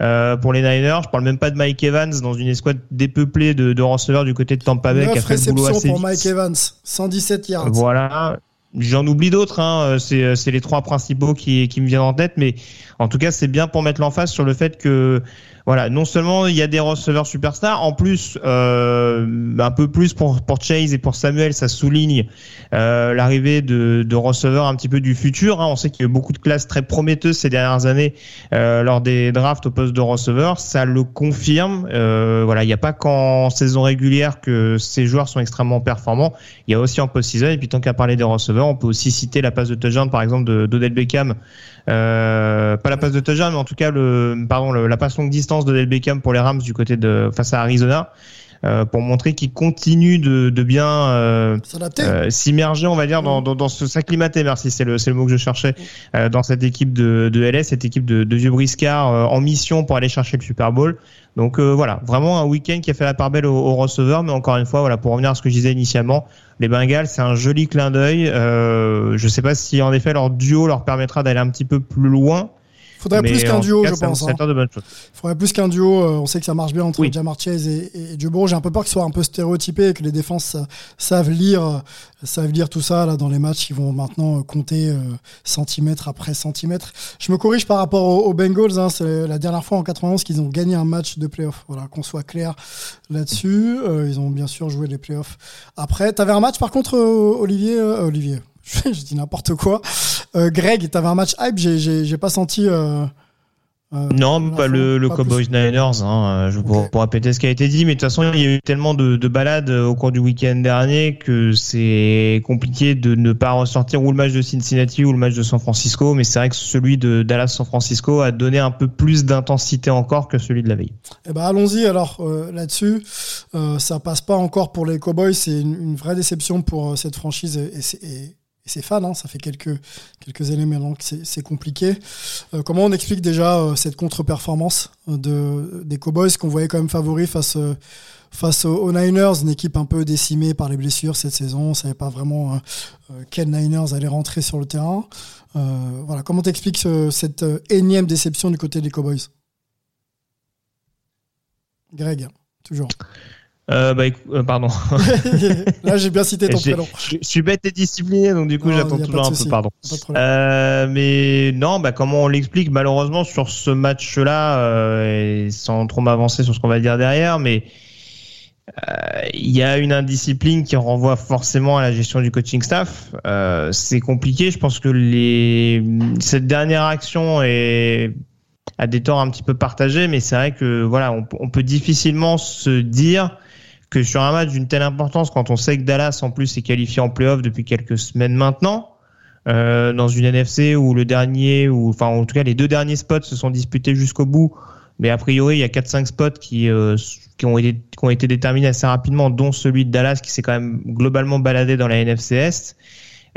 euh, pour les Niners. Je parle même pas de Mike Evans dans une escouade dépeuplée de, de receveurs du côté de Tampa Bay qui a 9 fait le boulot assez pour vite. Mike Evans, 117 yards. Voilà. J'en oublie d'autres, hein. c'est c'est les trois principaux qui, qui me viennent en tête, mais en tout cas c'est bien pour mettre l'emphase sur le fait que voilà, non seulement il y a des receveurs superstars, en plus euh, un peu plus pour, pour Chase et pour Samuel, ça souligne euh, l'arrivée de, de receveurs un petit peu du futur. hein. On sait qu'il y a eu beaucoup de classes très prometteuses ces dernières années euh, lors des drafts au poste de receveur, ça le confirme. Euh, voilà, il n'y a pas qu'en saison régulière que ces joueurs sont extrêmement performants. Il y a aussi en post-season. Et puis tant qu'à parler des receveurs, on peut aussi citer la passe de touchdown par exemple de d'Odell Beckham. Euh, pas la passe de touchdown, mais en tout cas le pardon la passe longue distance d'Odell Beckham pour les Rams du côté de face à Arizona. euh, pour montrer qu'il continue de, de bien euh, euh, s'immerger, on va dire, dans, dans, dans ce s'acclimater. Merci, c'est le, le mot que je cherchais dans cette équipe de, de LS, cette équipe de, de vieux briscards en mission pour aller chercher le Super Bowl. Donc voilà, vraiment un week-end qui a fait la part belle aux, aux receveurs, mais encore une fois, voilà, pour revenir à ce que je disais initialement, les Bengals, c'est un joli clin d'œil. Je sais pas si en effet leur duo leur permettra d'aller un petit peu plus loin. Faudrait mais plus qu'un duo, cas, je pense, hein. annonciateur de bonnes choses. Il faudrait plus qu'un duo. on sait que ça marche bien entre Jamar Chase et, et. J'ai un peu peur que ce soit un peu stéréotypé et que les défenses savent lire, euh, savent lire tout ça là dans les matchs. Ils vont maintenant euh, compter euh, centimètre après centimètre. Je me corrige par rapport aux, aux Bengals. hein. c'est la dernière fois en 91 qu'ils ont gagné un match de playoff. Voilà, qu'on soit clair là-dessus. Euh, ils ont bien sûr joué les playoffs. Après, t'avais un match par contre, euh, Olivier. Olivier. je dis n'importe quoi. Euh, Greg, t'avais un match hype. J'ai- pas senti. euh, euh, Non, pas le, Cowboys Niners. Hein, je pour, pour répéter ce qui a été dit, mais de toute façon, il y a eu tellement de, de balades euh, au cours du week-end dernier que c'est compliqué de ne pas ressortir ou le match de Cincinnati ou le match de San Francisco. Mais c'est vrai que celui de Dallas-San Francisco a donné un peu plus d'intensité encore que celui de la veille. Eh ben allons-y alors euh, là-dessus. Euh, ça passe pas encore pour les Cowboys, c'est une, une vraie déception pour euh, cette franchise et, et ses- et- et ses fans. hein. Ça fait quelques quelques éléments que c'est compliqué. Euh, comment on explique déjà euh, cette contre-performance euh, de des Cowboys qu'on voyait quand même favoris face euh, face aux, Niners, une équipe un peu décimée par les blessures cette saison. On savait pas vraiment euh, quels Niners allaient rentrer sur le terrain. Voilà, comment t'expliques ce- cette énième déception du côté des Cowboys? Greg, toujours. Euh, bah, euh, pardon. Là, j'ai bien cité ton prénom. Je je suis bête et discipliné, donc du coup, j'attends toujours un peu, pardon. Euh, mais non, bah, comment on l'explique? Malheureusement, sur ce match-là, euh, et sans trop m'avancer sur ce qu'on va dire derrière, mais euh, il y a une indiscipline qui renvoie forcément à la gestion du coaching staff. Euh, c'est compliqué. Je pense que les cette dernière action est à des torts un petit peu partagés, mais c'est vrai que voilà, on, on peut difficilement se dire que sur un match d'une telle importance, quand on sait que Dallas en plus est qualifié en playoff depuis quelques semaines maintenant, euh, dans une NFC où le dernier, ou enfin en tout cas les deux derniers spots se sont disputés jusqu'au bout, mais a priori il y a 4-5 spots qui, euh, qui, ont été, qui ont été déterminés assez rapidement, dont celui de Dallas qui s'est quand même globalement baladé dans la NFC Est.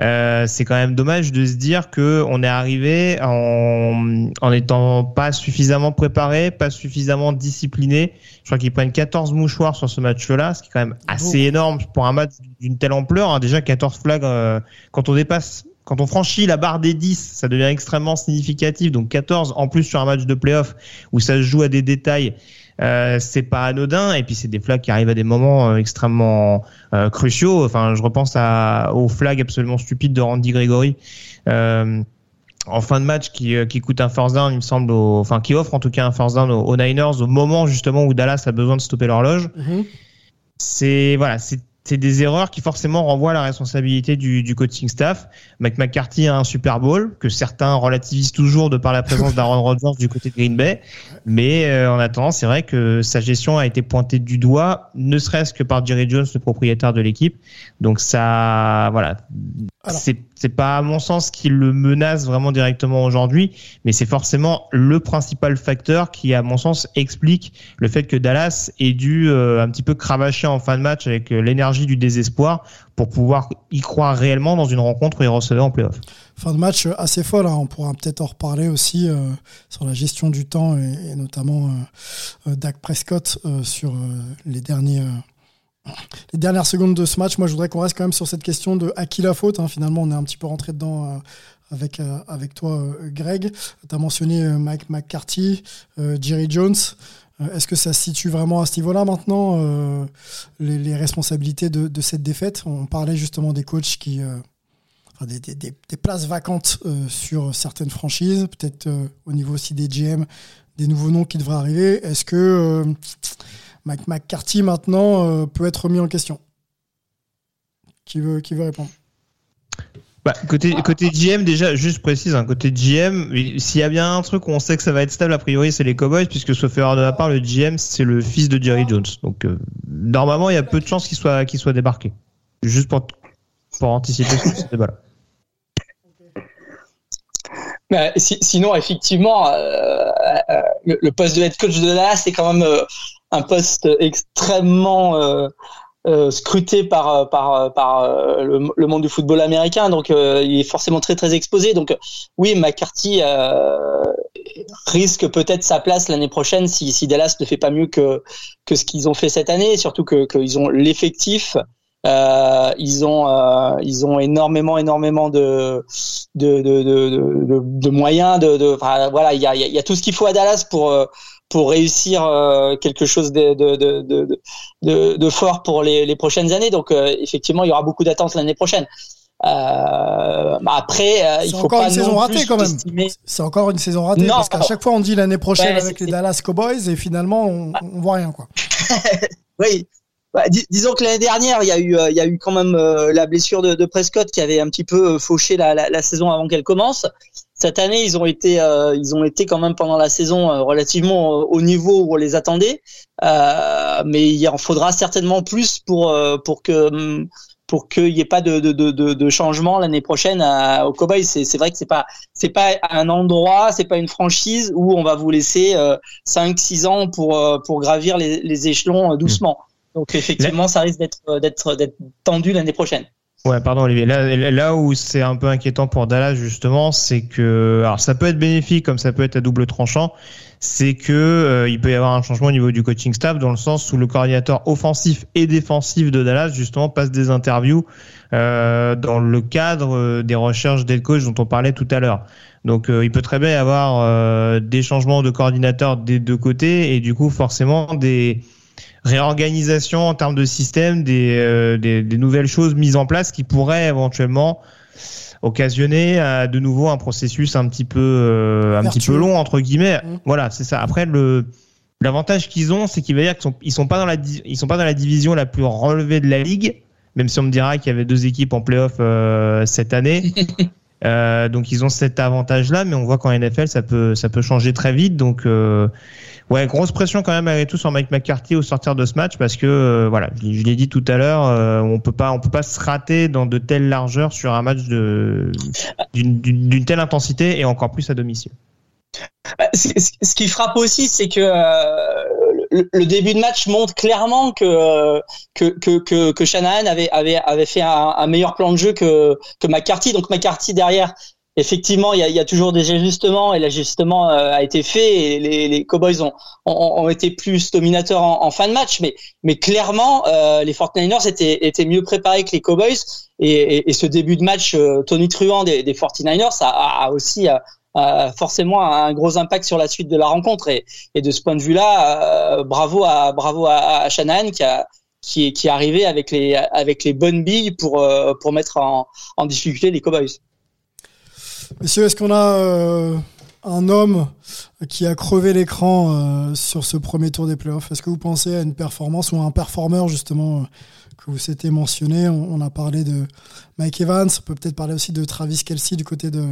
Euh, c'est quand même dommage de se dire que on est arrivé en, en étant pas suffisamment préparé, pas suffisamment discipliné. Je crois qu'ils prennent 14 mouchoirs sur ce match-là, ce qui est quand même assez énorme pour un match d'une telle ampleur. hein. Déjà 14 flags, euh, quand on dépasse, quand on franchit la barre des 10, ça devient extrêmement significatif. Donc 14 en plus sur un match de playoff où ça se joue à des détails. Euh, c'est pas anodin et puis c'est des flags qui arrivent à des moments euh, extrêmement euh, cruciaux. Enfin, je repense à, au flag absolument stupide de Randy Gregory en fin de match qui, qui coûte un first down, il me semble, au- enfin qui offre en tout cas un first down aux, aux Niners au moment justement où Dallas a besoin de stopper l'horloge. Mhm. C'est voilà, c'est c'est des erreurs qui forcément renvoient la responsabilité du, du coaching staff. Mike McCarthy a un Super Bowl que certains relativisent toujours de par la présence d'Aaron Rodgers du côté de Green Bay, mais euh, en attendant, c'est vrai que sa gestion a été pointée du doigt, ne serait-ce que par Jerry Jones, le propriétaire de l'équipe. Donc ça, voilà, c'est pas à mon sens qui le menace vraiment directement aujourd'hui, mais c'est forcément le principal facteur qui, à mon sens, explique le fait que Dallas ait dû euh, un petit peu cravacher en fin de match avec euh, l'énergie du désespoir pour pouvoir y croire réellement dans une rencontre où recevaient en playoff. Fin de match assez folle, hein. on pourra peut-être en reparler aussi euh, sur la gestion du temps et, notamment euh, euh, Dak Prescott sur les derniers. les dernières secondes de ce match, moi je voudrais qu'on reste quand même sur cette question de à qui la faute. hein. Finalement, on est un petit peu rentré dedans avec, avec toi, Greg. Tu as mentionné Mike McCarthy, Jerry Jones. Est-ce que ça se situe vraiment à ce niveau-là maintenant, les, responsabilités de cette défaite? On parlait justement des coachs qui. Des, places vacantes euh, sur certaines franchises, peut-être euh, au niveau aussi des GM, des nouveaux noms qui devraient arriver. Est-ce que euh, Mike McCarthy maintenant peut être remis en question? Qui veut, qui veut répondre? Bah, côté, côté GM, déjà, juste précise, hein, côté GM, s'il y a bien un truc où on sait que ça va être stable, a priori, c'est les Cowboys, puisque sauf erreur de ma part, le GM, c'est le fils de Jerry Jones. Donc, normalement, il y a peu de chances qu'il soit, soit débarqué. Juste pour, pour anticiper ce débat-là. Sinon, effectivement, euh, euh, le, poste de head coach de Dallas, c'est quand même euh, un poste extrêmement euh, euh, scruté par euh, par par le, le monde du football américain. Donc, il est forcément très très exposé. Donc, oui, McCarthy risque peut-être sa place l'année prochaine si, si Dallas ne fait pas mieux que que ce qu'ils ont fait cette année. Surtout que qu'ils ont l'effectif. Euh, ils ont euh, ils ont énormément énormément de de de de, de, moyens de, de enfin, voilà il y a il y a tout ce qu'il faut à Dallas pour euh, pour réussir euh, quelque chose de de, de, fort pour les, les prochaines années donc euh, effectivement il y aura beaucoup d'attentes l'année prochaine euh, bah après euh, il faut encore pas une saison ratée quand même. C'est encore une saison ratée Non. parce qu'à chaque fois on dit l'année prochaine Ouais, avec les Dallas Cowboys et finalement on, on voit rien quoi. Oui. Bah, dis- disons que l'année dernière, il y a eu, euh, il y a eu quand même euh, la blessure de, de Prescott qui avait un petit peu euh, fauché la, la, la saison avant qu'elle commence. Cette année, ils ont été, euh, ils ont été quand même pendant la saison euh, relativement euh, au niveau où on les attendait. Mais il en faudra certainement plus pour pour que hum, pour qu'il n'y ait pas de, de, de, de, changement l'année prochaine à, au Cowboys. C'est, vrai que c'est pas c'est pas un endroit, c'est pas une franchise où on va vous laisser euh, 5-6 ans pour pour gravir les, les échelons doucement. Donc effectivement, ça risque d'être euh, d'être tendu l'année prochaine. Ouais, pardon Olivier. Là, là où c'est un peu inquiétant pour Dallas justement, c'est que alors ça peut être bénéfique comme ça peut être à double tranchant. C'est que euh, il peut y avoir un changement au niveau du coaching staff dans le sens où le coordinateur offensif et défensif de Dallas justement passe des interviews euh, dans le cadre euh, des recherches d'head coach dont on parlait tout à l'heure. Donc euh, il peut très bien y avoir euh, des changements de coordinateur des deux côtés et du coup forcément des réorganisations en termes de système, des, euh, des, des nouvelles choses mises en place qui pourraient éventuellement occasionner à de nouveau un processus un petit peu euh, un petit peu long entre guillemets. Mmh. Voilà, c'est ça. Après le l'avantage qu'ils ont, c'est qu'il va dire qu'ils sont ils sont pas dans la ils sont pas dans la division la plus relevée de la ligue, même si on me dira qu'il y avait deux équipes en playoff euh, cette année. Euh, donc ils ont cet avantage-là, mais on voit qu'en NFL ça peut ça peut changer très vite. Donc euh, ouais, grosse pression quand même avec tout sur Mike McCarthy au sortir de ce match parce que euh, voilà, je, l'ai dit tout à l'heure, on peut pas on peut pas se rater dans de telles largeurs sur un match d'une- telle intensité et encore plus à domicile. Bah, Ce qui frappe aussi, c'est que le, début de match montre clairement que que que, que, que Shanahan avait avait avait fait un, un meilleur plan de jeu que que McCarthy. Donc McCarthy derrière, effectivement, il y a, y a toujours des ajustements et l'ajustement euh, a été fait et les, les Cowboys ont, ont ont été plus dominateurs en, en fin de match. Mais mais clairement, euh, les 49ers étaient étaient mieux préparés que les Cowboys. Et, et, ce début de match euh, Tony Truant des, des 49ers a, a a aussi forcément un gros impact sur la suite de la rencontre. Et, de ce point de vue-là, euh, bravo à bravo à, à Shanahan qui a qui est qui est arrivé avec les avec les bonnes billes pour euh, pour mettre en, en difficulté les Cowboys. Messieurs, est-ce qu'on a euh, un homme qui a crevé l'écran sur ce premier tour des playoffs? Est-ce que vous pensez à une performance ou à un performeur justement que vous s'était mentionné on, on a parlé de Mike Evans, on peut peut-être parler aussi de Travis Kelsey du côté de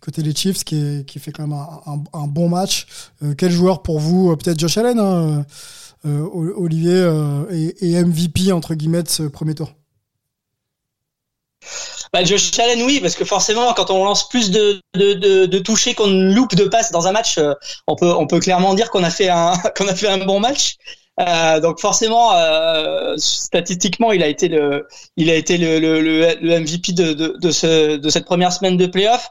côté des Chiefs qui, fait quand même un, bon match. Euh, quel joueur pour vous Euh, Peut-être Josh Allen, hein, euh, Olivier et, MVP entre guillemets ce premier tour? Bah, Josh Allen, oui, parce que forcément, quand on lance plus de, de, qu'on loupe de passes dans un match, on peut, clairement dire qu'on a fait un, bon match. Donc forcément, statistiquement, il a été le, MVP de, de cette première semaine de playoff.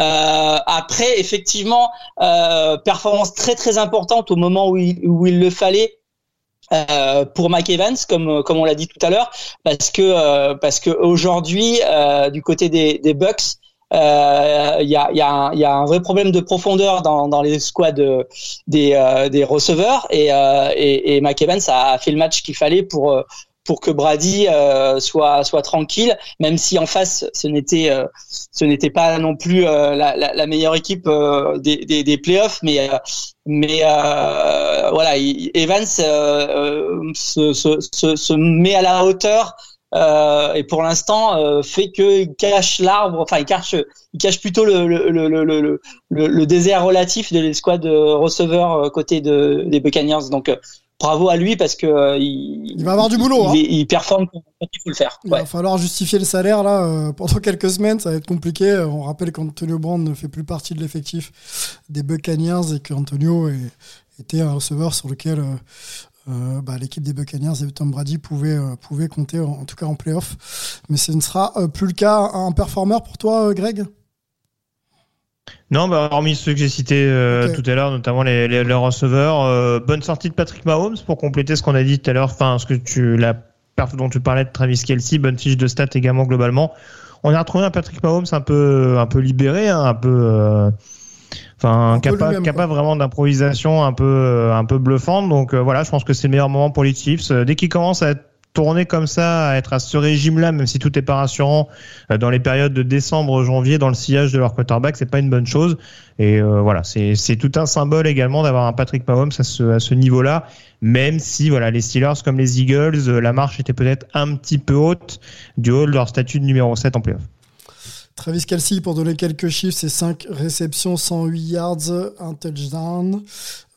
Euh, après, effectivement, euh, performance très très importante au moment où il, où il le fallait euh, pour Mike Evans, comme comme on l'a dit tout à l'heure, parce que euh, parce que aujourd'hui, euh, du côté des, des Bucks, euh, il y, a, y, a un, y a un vrai problème de profondeur dans, dans les squads des, euh, des receveurs. Et, euh, et, et Mike Evans a fait le match qu'il fallait pour pour que Brady euh, soit soit tranquille, même si en face ce n'était euh, ce n'était pas non plus euh, la, la, la meilleure équipe euh, des, des, des playoffs, mais euh, mais euh, voilà, il- Evans se, se, se, se met à la hauteur euh, et pour l'instant euh, fait que il cache l'arbre, enfin il cache il cache plutôt le le, le, le, le, désert relatif de l'escouade de receveurs euh, côté de, des Buccaneers. Donc bravo à lui parce que euh, il, Il va avoir du boulot, Il, hein. il- il performe quand il faut le faire. Il va falloir justifier le salaire là euh, pendant quelques semaines, ça va être compliqué. On rappelle qu'Antonio Brown ne fait plus partie de l'effectif des Buccaneers et qu'Antonio était un receveur sur lequel euh, bah, l'équipe des Buccaneers et Tom Brady pouvaient, pouvaient compter, en, en tout cas en playoff. Mais ce ne sera plus le cas. Un performeur pour toi, Greg? Non, bah, hormis ceux que j'ai cités euh, tout à l'heure, notamment les, les, les receveurs, euh, bonne sortie de Patrick Mahomes pour compléter ce qu'on a dit tout à l'heure, enfin ce que tu la perf dont tu parlais de Travis Kelsey, bonne fiche de stats également globalement. On a retrouvé un Patrick Mahomes un peu un peu libéré, hein, un peu euh, enfin capable capable vraiment d'improvisation un peu euh, un peu bluffante. Donc euh, voilà, je pense que c'est le meilleur moment pour les Chiefs. Euh, Dès qu'ils commencent à tourner comme ça, à être à ce régime-là, même si tout est pas rassurant, euh, dans les périodes de décembre, janvier, dans le sillage de leur quarterback, c'est pas une bonne chose. Et euh, voilà, c'est tout un symbole également d'avoir un Patrick Mahomes à ce, à ce niveau-là, même si voilà les Steelers comme les Eagles, euh, la marche était peut-être un petit peu haute du haut de leur statut de numéro 7 en playoff. Travis Kelsey, pour donner quelques chiffres, c'est 5 réceptions, 108 yards, un touchdown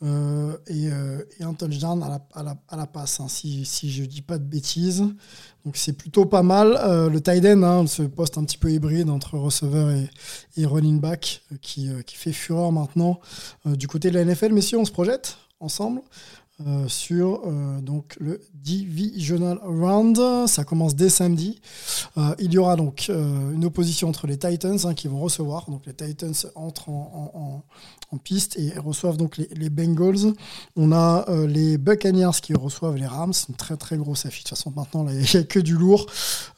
euh, et, euh, et un touchdown à la, passe, hein, si, si je dis pas de bêtises. Donc c'est plutôt pas mal. Euh, le tight end, hein, ce poste un petit peu hybride entre receveur et, running back, qui, qui fait fureur maintenant. Du côté de la NFL, messieurs, on se projette ensemble euh, sur euh, donc le Divisional Round. Ça commence dès samedi. Euh, il y aura donc une opposition entre les Titans hein, qui vont recevoir. Donc les Titans entrent en, en- piste et reçoivent donc les, Bengals. On a les Buccaneers qui reçoivent les Rams. Une très très grosse affiche. De toute façon, maintenant, il n'y a que du lourd.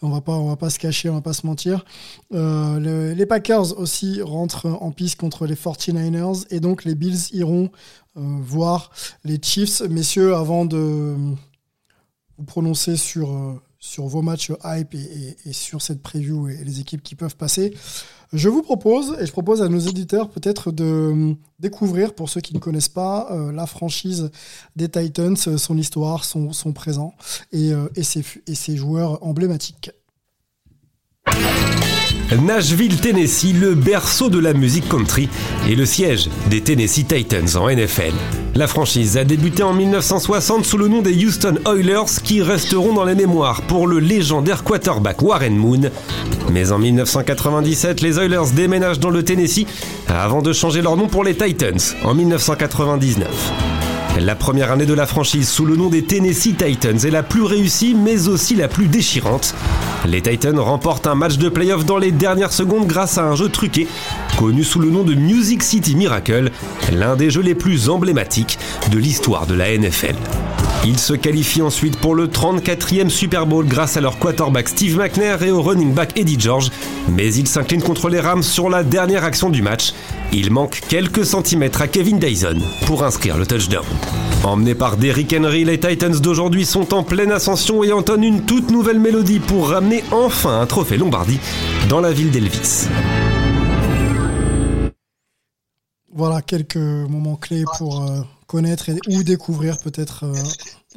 On va pas, on va pas se cacher, on va pas se mentir. Le- les Packers aussi rentrent en piste contre les 49ers. Et donc les Bills iront voir les Chiefs. Messieurs, avant de vous prononcer sur, euh, sur vos matchs hype et, sur cette preview et les équipes qui peuvent passer, je vous propose, et je propose à nos éditeurs peut-être de euh, découvrir, pour ceux qui ne connaissent pas, euh, la franchise des Titans, euh, son histoire, son, son présent et, euh, et, ses, et ses joueurs emblématiques. Nashville, Tennessee, le berceau de la musique country et le siège des Tennessee Titans en NFL. La franchise a débuté en 1960 sous le nom des Houston Oilers qui resteront dans les mémoires pour le légendaire quarterback Warren Moon. Mais en 1997, les Oilers déménagent dans le Tennessee avant de changer leur nom pour les Titans en 1999. La première année de la franchise sous le nom des Tennessee Titans est la plus réussie mais aussi la plus déchirante. Les Titans remportent un match de playoff dans les dernières secondes grâce à un jeu truqué, connu sous le nom de Music City Miracle, l'un des jeux les plus emblématiques de l'histoire de la NFL. Ils se qualifient ensuite pour le 34e Super Bowl grâce à leur quarterback Steve McNair et au running back Eddie George, mais ils s'inclinent contre les Rams sur la dernière action du match. Il manque quelques centimètres à Kevin Dyson pour inscrire le touchdown. Emmenés par Derrick Henry, les Titans d'aujourd'hui sont en pleine ascension et entonnent une toute nouvelle mélodie pour ramener enfin un trophée Lombardie dans la ville d'Elvis. Voilà quelques moments clés pour euh, connaître et, ou découvrir peut-être euh,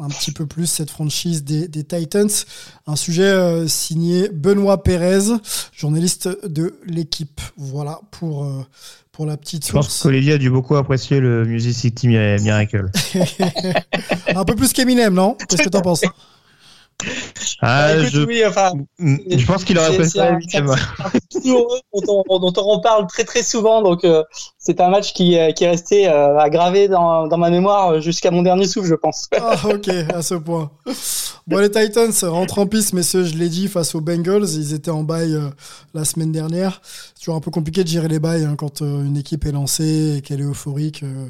un petit peu plus cette franchise des, des Titans. Un sujet euh, signé Benoît Pérez, journaliste de l'équipe. Voilà pour, euh, pour la petite Je pense source. qu'Olivier a dû beaucoup apprécier le Music City Mi- Miracle. un peu plus qu'Eminem, non? Qu'est-ce que t'en penses? Ah, Bah, écoute, je, oui, enfin, je pense qu'il aurait préféré dont on, dont on reparle très très souvent. Donc euh, c'est un match qui, euh, qui est resté euh, aggravé dans, dans ma mémoire jusqu'à mon dernier souffle, je pense. Ah, ok, à ce point. Bon, les Titans rentrent en piste, messieurs, je l'ai dit, face aux Bengals. Ils étaient en bail euh, la semaine dernière. C'est toujours un peu compliqué de gérer les bails hein, quand euh, une équipe est lancée et qu'elle est euphorique, euh,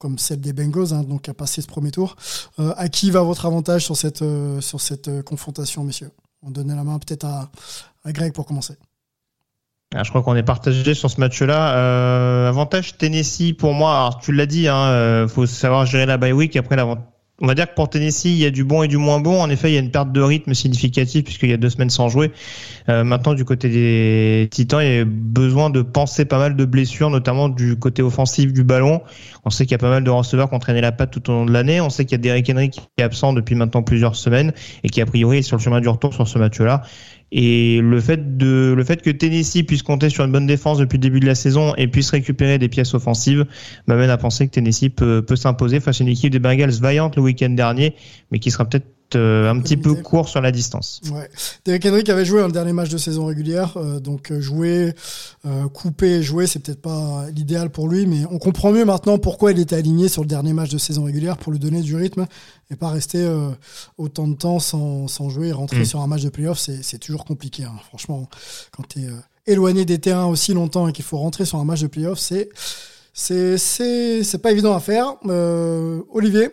comme celle des Bengals, hein, donc à passer ce premier tour. Euh, à qui va votre avantage sur cette, euh, sur cette euh, confrontation, messieurs? On donne la main peut-être à, à Greg pour commencer. Ah, je crois qu'on est partagé sur ce match-là. Avantage Tennessee pour moi. Alors tu l'as dit, hein, euh, faut savoir gérer la bye week. Après, l'avant- on va dire que pour Tennessee, il y a du bon et du moins bon. En effet, il y a une perte de rythme significative puisqu'il y a deux semaines sans jouer. Euh, maintenant, du côté des Titans, il y a besoin de penser pas mal de blessures, notamment du côté offensif du ballon. On sait qu'il y a pas mal de receveurs qui ont traîné la patte tout au long de l'année. On sait qu'il y a Derrick Henry qui est absent depuis maintenant plusieurs semaines et qui a priori est sur le chemin du retour sur ce match-là. Et le fait de, le fait que Tennessee puisse compter sur une bonne défense depuis le début de la saison et puisse récupérer des pièces offensives m'amène à penser que Tennessee peut, peut s'imposer face à une équipe des Bengals vaillante le week-end dernier, mais qui sera peut-être euh, un petit peu court sur la distance. Ouais. Derrick Henry qui avait joué un dernier match de saison régulière, euh, donc euh, jouer, euh, couper et jouer, c'est peut-être pas l'idéal pour lui, mais on comprend mieux maintenant pourquoi il était aligné sur le dernier match de saison régulière pour lui donner du rythme et pas rester autant de temps sans, sans jouer et rentrer Mm. sur un match de playoff, c'est toujours compliqué. hein. Franchement, quand tu es éloigné des terrains aussi longtemps et qu'il faut rentrer sur un match de playoff, c'est c'est c'est c'est pas évident à faire. Olivier,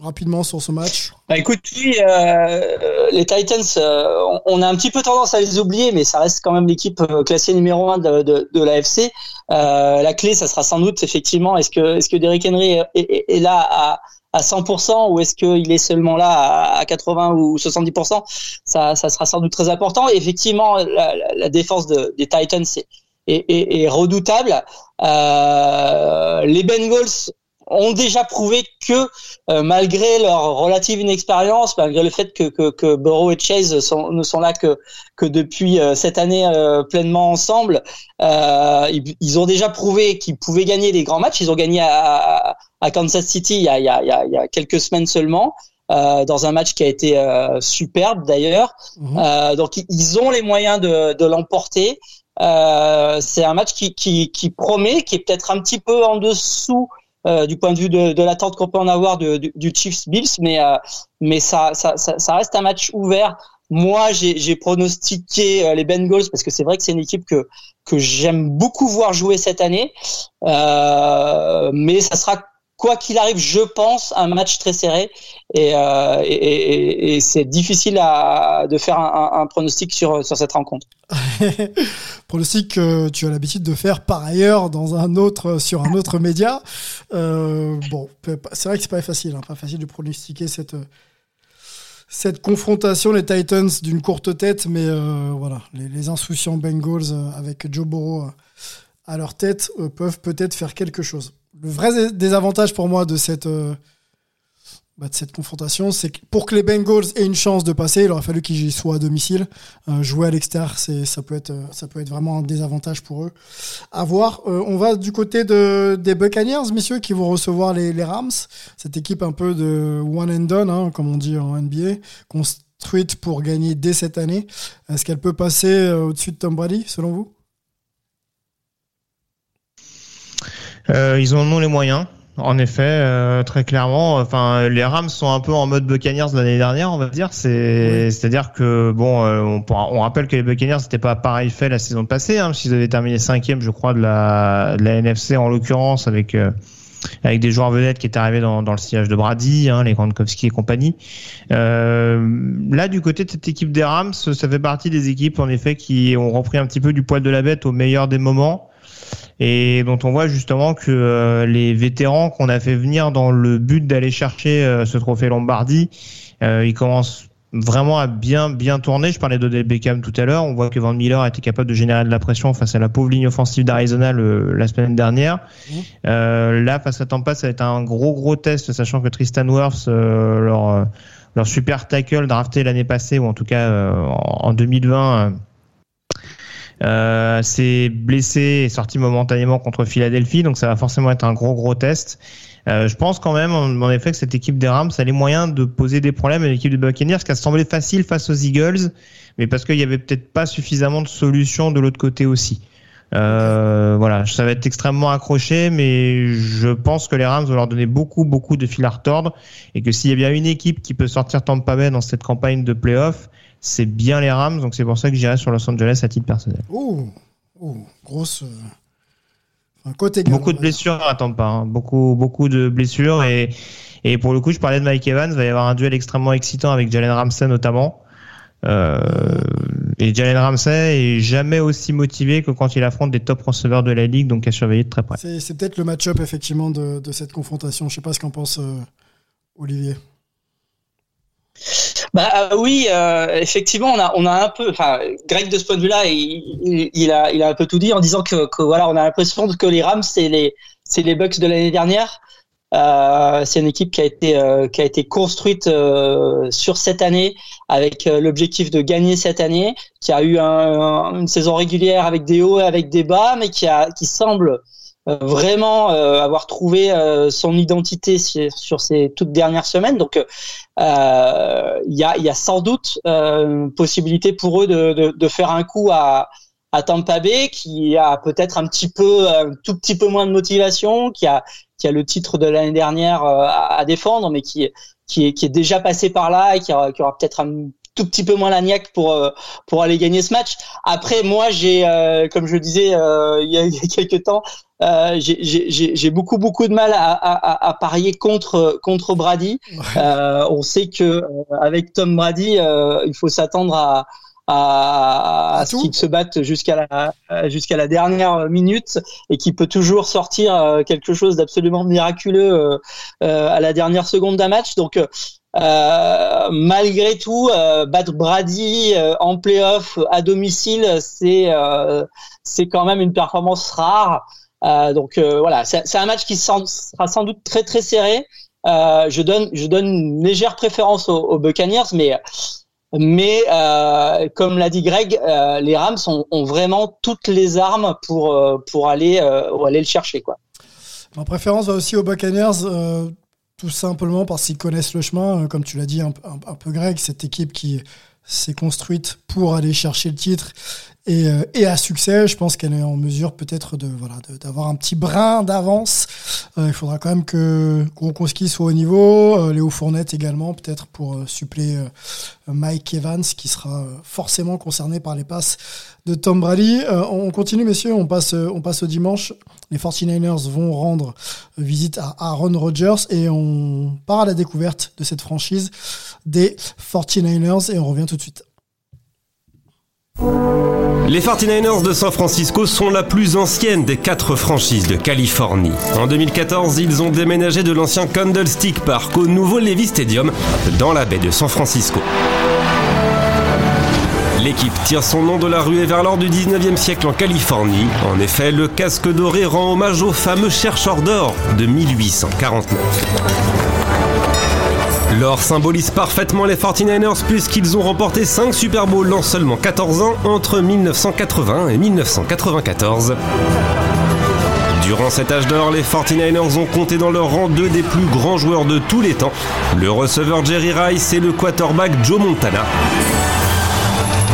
rapidement sur ce match. Bah écoute, oui, euh, les Titans, euh, on, a un petit peu tendance à les oublier, mais ça reste quand même l'équipe euh, classée numéro un de, de, de l'AFC. Euh, la clé, ça sera sans doute effectivement, est-ce que est-ce que Derrick Henry est, est- là à à 100% ou est-ce qu'il est seulement là à, à 80 ou 70% ça, ça sera sans doute très important. Effectivement, la, la- défense de- des Titans est- est redoutable. Euh, les Bengals ont déjà prouvé que euh, malgré leur relative inexpérience, malgré le fait que, que, que Burrow et Chase sont, ne sont là que, que depuis euh, cette année euh, pleinement ensemble, euh, ils, ils ont déjà prouvé qu'ils pouvaient gagner des grands matchs. Ils ont gagné à, à- à Kansas City il y a, il y a, il y a, quelques semaines seulement. euh, dans un match qui a été euh, superbe d'ailleurs. Euh, donc ils- ils ont les moyens de, de l'emporter. Euh, c'est un match qui, qui, qui promet, qui est peut-être un petit peu en dessous euh, du point de vue de, de l'attente qu'on peut en avoir de, du, du Chiefs Bills, mais euh, mais ça, ça, ça, ça reste un match ouvert. Moi, j'ai j'ai pronostiqué euh, les Bengals parce que c'est vrai que c'est une équipe que que j'aime beaucoup voir jouer cette année, euh, mais ça sera quoi qu'il arrive, je pense, un match très serré et, euh, c'est difficile de faire un, pronostic sur cette rencontre. pronostic que tu as l'habitude de faire par ailleurs dans un autre, sur un autre média. Euh, bon, c'est vrai que c'est pas facile, hein, pas facile de pronostiquer cette, cette confrontation, les Titans d'une courte tête, mais euh, voilà, les, les, insouciants Bengals avec Joe Burrow à leur tête peuvent peut-être faire quelque chose. Le vrai désavantage pour moi de cette, euh, bah, de cette confrontation, c'est que pour que les Bengals aient une chance de passer, il aurait fallu qu'ils soient à domicile. Euh, jouer à l'extérieur, ça peut être ça peut être vraiment un désavantage pour eux. À voir. Euh, on va du côté de des Buccaneers, messieurs, qui vont recevoir les, Rams. Cette équipe un peu de one and done, hein, comme on dit en NBA, construite pour gagner dès cette année. Est-ce qu'elle peut passer euh, au-dessus de Tom Brady, selon vous? Euh, Ils en ont les moyens. En effet, euh, très clairement, enfin, les Rams sont un peu en mode Buccaneers l'année dernière, on va dire. C'est, c'est-à-dire que bon, euh, on, on, rappelle que les Buccaneers n'étaient pas pareil fait la saison passée, hein, s'ils avaient terminé cinquième, je crois, de la, de la NFC en l'occurrence, avec euh, avec des joueurs vedettes qui étaient arrivés dans, dans le sillage de Brady, hein, les Gronkowski et compagnie. Euh, là, du côté de cette équipe des Rams, ça fait partie des équipes en effet qui ont repris un petit peu du poil de la bête au meilleur des moments et dont on voit justement que euh, les vétérans qu'on a fait venir dans le but d'aller chercher euh, ce trophée Lombardie, euh, ils commencent vraiment à bien bien tourner. Je parlais de Beckham tout à l'heure. On voit que Van Miller a été capable de générer de la pression face à la pauvre ligne offensive d'Arizona la semaine dernière. Euh, là, face à Tampa, ça va être un gros gros test, sachant que Tristan Wirfs, euh, leur leur super tackle drafté l'année passée ou en tout cas en 2020 euh, s'est blessé et sorti momentanément contre Philadelphie, donc ça va forcément être un gros gros test. Euh, je pense quand même, en, effet, que cette équipe des Rams a les moyens de poser des problèmes à l'équipe des Buccaneers, qui a semblé facile face aux Eagles, mais parce qu'il y avait peut-être pas suffisamment de solutions de l'autre côté aussi. Euh, voilà, ça va être extrêmement accroché, mais je pense que les Rams vont leur donner beaucoup, beaucoup de fil à retordre, et que s'il y a bien une équipe qui peut sortir Tampa Bay dans cette campagne de playoff, c'est bien les Rams, donc c'est pour ça que j'irai sur Los Angeles à titre personnel. Oh, oh grosse. Euh, côté beaucoup de blessures à Tampa, hein. beaucoup, beaucoup de blessures et, et pour le coup, je parlais de Mike Evans, il va y avoir un duel extrêmement excitant avec Jalen Ramsey notamment. Euh, et Jalen Ramsey est jamais aussi motivé que quand il affronte des top receveurs de la ligue, donc à surveiller de très près. C'est peut-être le match-up effectivement de, de, cette confrontation. Je sais pas ce qu'en pense euh, Olivier. Bah euh, oui, euh, effectivement, on a on a un peu, enfin, Greg de ce point de vue-là, il, a il a un peu tout dit en disant que, voilà, on a l'impression que les Rams c'est les c'est les Bucks de l'année dernière. Euh, c'est une équipe qui a été qui a été construite sur cette année avec l'objectif de gagner cette année, qui a eu un, une saison régulière avec des hauts et avec des bas, mais qui a qui semble vraiment avoir trouvé son identité sur, ces toutes dernières semaines. Donc, il y, a, y a sans doute une possibilité pour eux de, de, de faire un coup à, à Tampa Bay, qui a peut-être un petit peu, un tout petit peu moins de motivation, qui a qui a le titre de l'année dernière euh, à, défendre, mais qui, qui, est, qui est déjà passé par là et qui aura, qui aura peut-être un tout petit peu moins la niaque pour euh, pour aller gagner ce match. Après, moi, j'ai, euh, comme je disais il, y a, il, y a, quelques temps, j'ai beaucoup beaucoup de mal à, à, à, parier contre contre Brady. on sait que avec Tom Brady, il faut s'attendre à à, à ce qu'il se batte jusqu'à la jusqu'à la dernière minute et qui peut toujours sortir euh, quelque chose d'absolument miraculeux euh, euh, à la dernière seconde d'un match. Donc euh, malgré tout, euh, battre Brady en playoff à domicile, c'est c'est quand même une performance rare. Donc voilà, c'est un match qui sera sans doute très très serré. je donne je donne une légère préférence aux, Buccaneers, mais mais euh, comme l'a dit Greg, euh, les Rams ont, vraiment toutes les armes pour, euh, pour aller, euh, aller le chercher. Quoi. Ma préférence va aussi aux Buccaneers, euh, tout simplement parce qu'ils connaissent le chemin. Comme tu l'as dit un, peu Greg, cette équipe qui s'est construite pour aller chercher le titre et, euh, et à succès. Je pense qu'elle est en mesure peut-être de voilà d'avoir un petit brin d'avance. Euh, il faudra quand même que Gronkowski soit au niveau, euh, Léo Fournette également peut-être pour suppléer Mike Evans qui sera forcément concerné par les passes de Tom Brady. on continue messieurs, on passe on passe au dimanche. Les 49ers vont rendre visite à Aaron Rodgers et on part à la découverte de cette franchise des 49ers et on revient tout de suite. Les 49ers de San Francisco sont la plus ancienne des quatre franchises de Californie. En 2014, ils ont déménagé de l'ancien Candlestick Park au nouveau Levy Stadium dans la baie de San Francisco. L'équipe tire son nom de la ruée vers l'or du 19e siècle en Californie. En effet, le casque doré rend hommage au fameux chercheur d'or de 1849. L'or symbolise parfaitement les 49ers puisqu'ils ont remporté 5 Super Bowls en seulement 14 ans entre 1980 et 1994. Durant cet âge d'or, les 49ers ont compté dans leur rang deux des plus grands joueurs de tous les temps, le receveur Jerry Rice et le quarterback Joe Montana.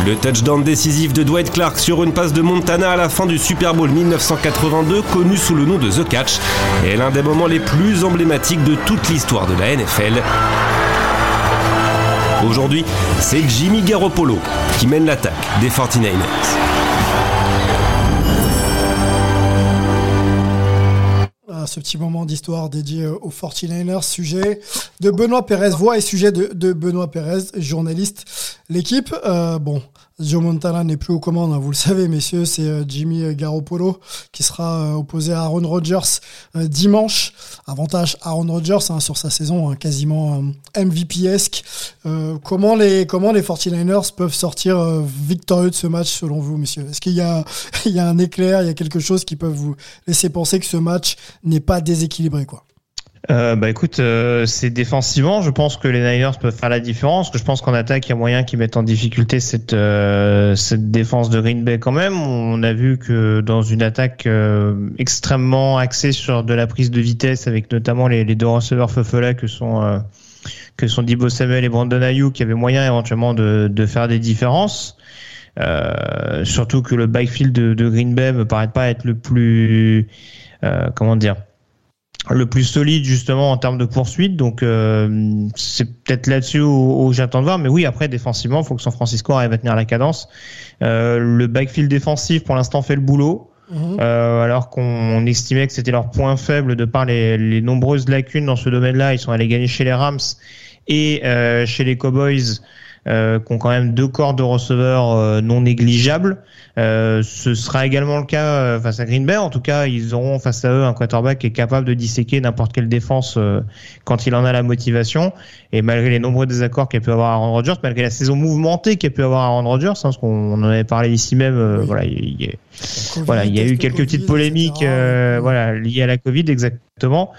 Le touchdown décisif de Dwight Clark sur une passe de Montana à la fin du Super Bowl 1982, connu sous le nom de The Catch, est l'un des moments les plus emblématiques de toute l'histoire de la NFL. Aujourd'hui, c'est Jimmy Garoppolo qui mène l'attaque des 49ers. Ce petit moment d'histoire dédié aux 49ers, sujet de Benoît Pérez, voix et sujet de, de Benoît Pérez, journaliste. L'équipe, euh, bon, Joe Montana n'est plus aux commandes, hein, vous le savez, messieurs. C'est euh, Jimmy Garoppolo qui sera euh, opposé à Aaron Rodgers euh, dimanche. Avantage Aaron Rodgers hein, sur sa saison hein, quasiment MVP-esque. comment les comment les 49ers peuvent sortir victorieux de ce match selon vous, messieurs? Est-ce qu'il y a y a un éclair, il y a quelque chose qui peut vous laisser penser que ce match n'est pas déséquilibré, quoi? Euh, bah écoute, euh, c'est défensivement, je pense que les Niners peuvent faire la différence. Que je pense qu'en attaque, il y a moyen qu'ils mettent en difficulté cette euh, cette défense de Green Bay quand même. On a vu que dans une attaque euh, extrêmement axée sur de la prise de vitesse, avec notamment les, deux receveurs Feufelet que sont que sont Dibo Samuel et Brandon Ayuk, qui avait moyen éventuellement de, de faire des différences. surtout que le backfield de, de Green Bay me paraît pas être le plus comment dire le plus solide justement en termes de poursuite. Donc euh, c'est peut-être là-dessus où, j'attends de voir. Mais oui, après défensivement, il faut que San Francisco arrive à tenir la cadence. Euh, le backfield défensif pour l'instant fait le boulot. Mhm. Euh, alors qu'on estimait que c'était leur point faible de par les, les nombreuses lacunes dans ce domaine-là. Ils sont allés gagner chez les Rams et chez les Cowboys euh, qui ont quand même deux corps de receveurs euh, non négligeables. Euh, ce sera également le cas euh, face à Green Bay. En tout cas, ils auront face à eux un quarterback qui est capable de disséquer n'importe quelle défense quand il en a la motivation. Et malgré les nombreux désaccords qu'il a pu avoir Aaron Rodgers, malgré la saison mouvementée qu'il a pu avoir Aaron Rodgers, hein, parce qu'on en avait parlé ici même, voilà, il y, a, voilà, il y a eu quelques petites polémiques, voilà, liées à la Covid, exactement.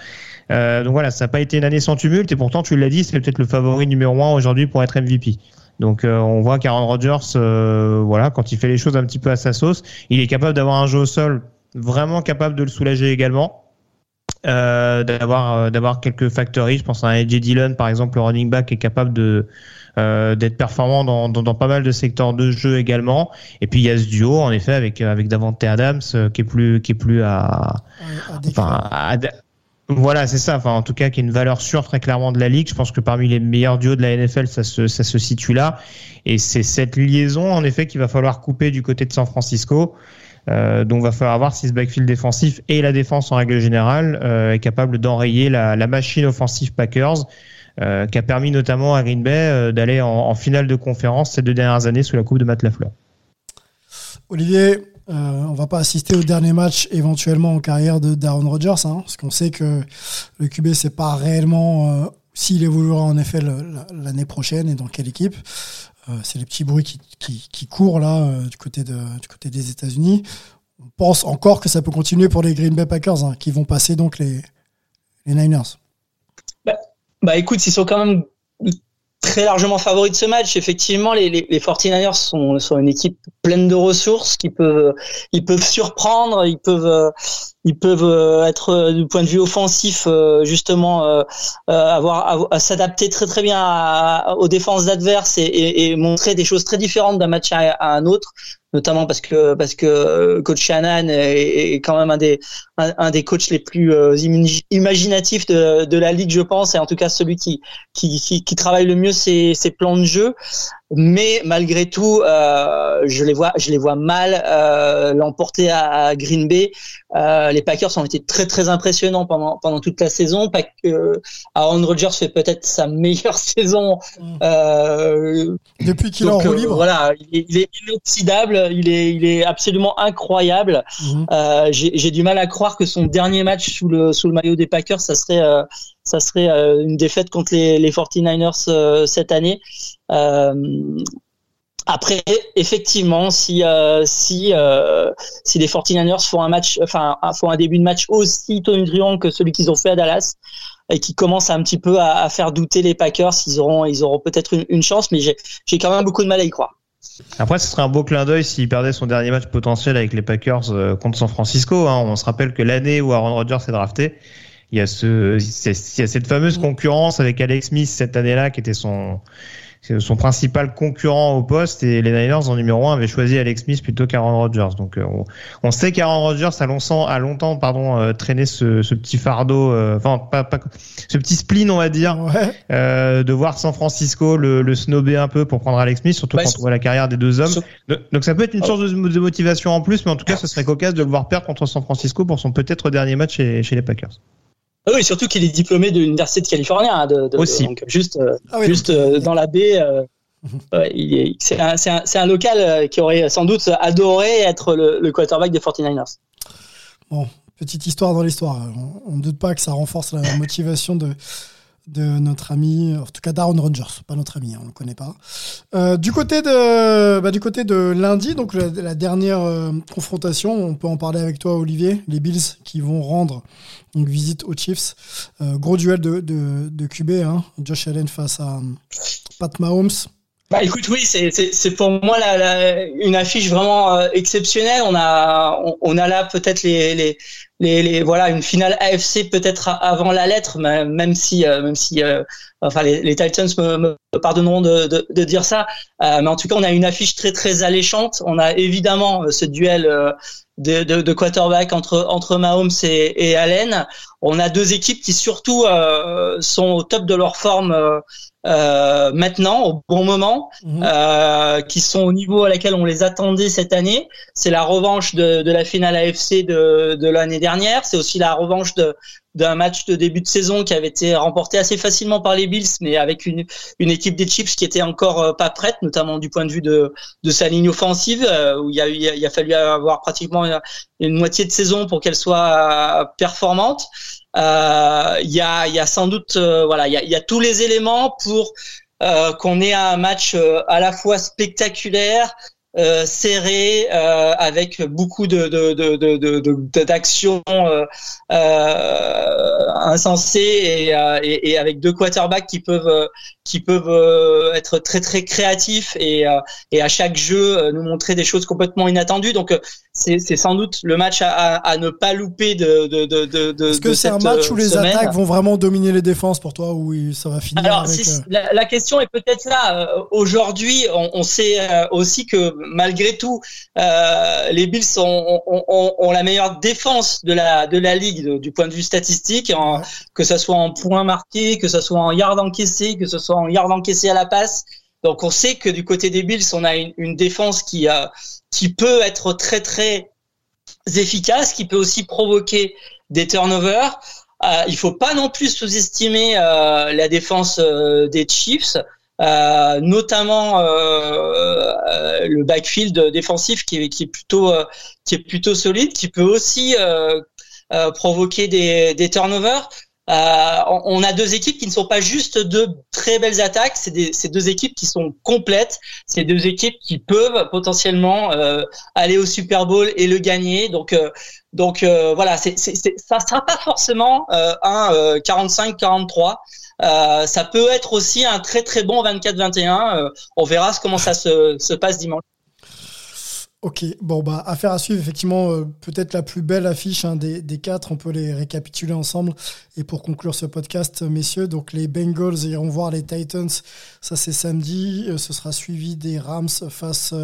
Euh, donc voilà, ça n'a pas été une année sans tumulte et pourtant tu l'as dit, c'est peut-être le favori numéro un aujourd'hui pour être MVP. Donc euh, on voit qu'Aaron Rodgers, euh, voilà, quand il fait les choses un petit peu à sa sauce, il est capable d'avoir un jeu au sol vraiment capable de le soulager également. Euh, d'avoir d'avoir quelques factories je pense à AJ Dillon par exemple le running back est capable de d'être performant dans, dans, pas mal de secteurs de jeu également et puis il y a ce duo en effet avec avec Davante Adams qui est plus qui est plus à, enfin, à, voilà, c'est ça. Enfin, en tout cas, qui est une valeur sûre très clairement de la ligue. Je pense que parmi les meilleurs duos de la NFL, ça se, ça se situe là. Et c'est cette liaison, en effet, qu'il va falloir couper du côté de San Francisco. Euh, donc, va falloir voir si ce backfield défensif et la défense en règle générale euh, est capable d'enrayer la, la, machine offensive Packers, euh, qui a permis notamment à Green Bay euh, d'aller en, en, finale de conférence ces deux dernières années sous la coupe de Matt Lafleur. Olivier, euh, on va pas assister au dernier match éventuellement en carrière de Darren Rodgers, hein, parce qu'on sait que le QB c'est pas réellement euh, s'il évoluera en effet l'année prochaine et dans quelle équipe. Euh, c'est les petits bruits qui, qui, qui courent là euh, du côté de, du côté des États-Unis. On pense encore que ça peut continuer pour les Green Bay Packers, hein, qui vont passer donc les, les Niners. Bah, bah écoute, ils sont quand même très largement favoris de ce match. Effectivement, les, les, les 49ers sont, sont une équipe pleine de ressources qui peuvent, ils peuvent surprendre, ils peuvent, ils peuvent euh, être euh, du point de vue offensif euh, justement avoir à, s'adapter très très bien aux défenses adverses et, et, et, montrer des choses très différentes d'un match à, à, un autre notamment parce que parce que coach Shannon est, quand même un des un, un, des coachs les plus imaginatifs de, de la ligue je pense et en tout cas celui qui qui, qui, qui travaille le mieux ses, ses plans de jeu mais malgré tout, euh, je les vois, je les vois mal euh, l'emporter à, Green Bay. Euh, les Packers ont été très très impressionnants pendant pendant toute la saison. Pas que Aaron Rodgers fait peut-être sa meilleure saison mm. euh, depuis qu'il est en roue libre. Voilà, il est, il est, inoxydable, il est il est absolument incroyable. Mm-hmm. J'ai du mal à croire que son dernier match sous le sous le maillot des Packers, ça serait ça serait une défaite contre les, les 49ers cette année. Euh, Après, effectivement, si euh, si euh, si les 49ers font un match, enfin font un début de match aussi tonitruant que celui qu'ils ont fait à Dallas et qui commence un petit peu à, faire douter les Packers, ils auront ils auront peut-être une, chance, mais j'ai quand même beaucoup de mal à y croire. Après, ce serait un beau clin d'œil s'il perdait son dernier match potentiel avec les Packers euh, contre San Francisco. Hein. On se rappelle que l'année où Aaron Rodgers est drafté, il y a ce, il y a cette fameuse concurrence avec Alex Smith cette année-là qui était son son principal concurrent au poste et les Niners en numéro 1 avaient choisi Alex Smith plutôt qu'Aaron Rodgers. Donc euh, on, on, sait qu'Aaron Rodgers a longtemps, a longtemps pardon, euh, traîné ce, ce, petit fardeau, euh, enfin pas, pas, ce petit spleen on va dire, ouais. euh, de voir San Francisco le, le snobber un peu pour prendre Alex Smith, surtout Ouais, quand on voit la carrière des deux hommes. Donc ça peut être une source de, de motivation en plus, mais en tout cas ce serait cocasse de le voir perdre contre San Francisco pour son peut-être dernier match chez, chez les Packers. Ah oui, surtout qu'il est diplômé de l'université de Californie, hein, de, de- Aussi. donc juste euh, Ah oui, juste donc, euh, dans la baie. euh, est- c'est un, c'est un, c'est un local euh, qui aurait sans doute adoré être le, le quarterback des 49ers. Bon, petite histoire dans l'histoire. On on ne doute pas que ça renforce la motivation de, de notre ami, en tout cas d'Aaron Rodgers, pas notre ami, hein, on ne le connaît pas. Euh, du, côté de, bah, du côté de lundi, donc la, la dernière euh, confrontation, on peut en parler avec toi Olivier, les Bills qui vont rendre donc, visite aux Chiefs. Euh, gros duel de, de, de QB, hein, Josh Allen face à Pat Mahomes. Bah écoute, oui, c'est pour moi la, la- une affiche vraiment exceptionnelle. On a on, on a là peut-être les, les les les voilà une finale AFC peut-être avant la lettre, même si euh, même si euh, enfin les, les Titans me, me pardonneront de, de, de dire ça, Euh, mais en tout cas on a une affiche très très alléchante. On a évidemment euh, ce duel. De, de, de quarterback entre entre Mahomes et, et Allen. On a deux équipes qui surtout euh, sont au top de leur forme euh, euh, maintenant, au bon moment, Mhm. euh, qui sont au niveau à laquelle on les attendait cette année. C'est la revanche de, de la finale AFC de, de l'année dernière. C'est aussi la revanche de d'un match de début de saison qui avait été remporté assez facilement par les Bills, mais avec une, une équipe des Chiefs qui était encore euh, pas prête, notamment du point de vue de, de sa ligne offensive, euh, où il a, il a fallu avoir pratiquement une, une moitié de saison pour qu'elle soit euh, performante. Euh, Il y, a, il y a sans doute, euh, voilà, il y a, il y a tous les éléments pour euh, qu'on ait un match euh, à la fois spectaculaire, euh, serré, euh, avec beaucoup de de de de de- d'actions euh, euh, insensées et, euh, et, et avec deux quarterbacks qui peuvent euh, qui peuvent euh, être très très créatifs et euh, et à chaque jeu euh, nous montrer des choses complètement inattendues. Donc euh, c'est c'est sans doute le match à, à, à ne pas louper de de de de. de Est-ce que c'est un match euh, où les semaine. attaques vont vraiment dominer les défenses pour toi ou ça va finir Alors, avec... euh, la, la question est peut-être là. Euh, Aujourd'hui, on, on sait euh, aussi que malgré tout, euh, les Bills ont, ont, ont, ont la meilleure défense de la de la ligue de- du point de vue statistique, en- Ouais. que ce soit en points marqués, que ce soit en yards encaissés, que ce soit en yards encaissés à la passe. Donc, on sait que du côté des Bills, on a une, une défense qui a qui peut être très très efficace, qui peut aussi provoquer des turnovers. Euh, il faut pas non plus sous-estimer euh, la défense euh, des Chiefs, euh, notamment euh, euh, le backfield défensif qui est, plutôt euh, qui est plutôt solide, qui peut aussi euh, provoquer des turnovers. Euh, on a deux équipes qui ne sont pas juste deux très belles attaques, c'est des- c'est deux équipes qui sont complètes, c'est deux équipes qui peuvent potentiellement euh, aller au Super Bowl et le gagner. Donc euh, voilà, c'est, c'est, ça sera pas forcément un euh, 45-43. Euh, ça peut être aussi un très très bon 24-21. Euh, on verra comment ça se passe dimanche. Ok, bon bah affaire à suivre, effectivement, euh, peut-être la plus belle affiche hein, des, quatre, on peut les récapituler ensemble. Et pour conclure ce podcast, euh, messieurs, donc les Bengals iront voir les Titans, ça c'est samedi, Euh, ce sera suivi des Rams face,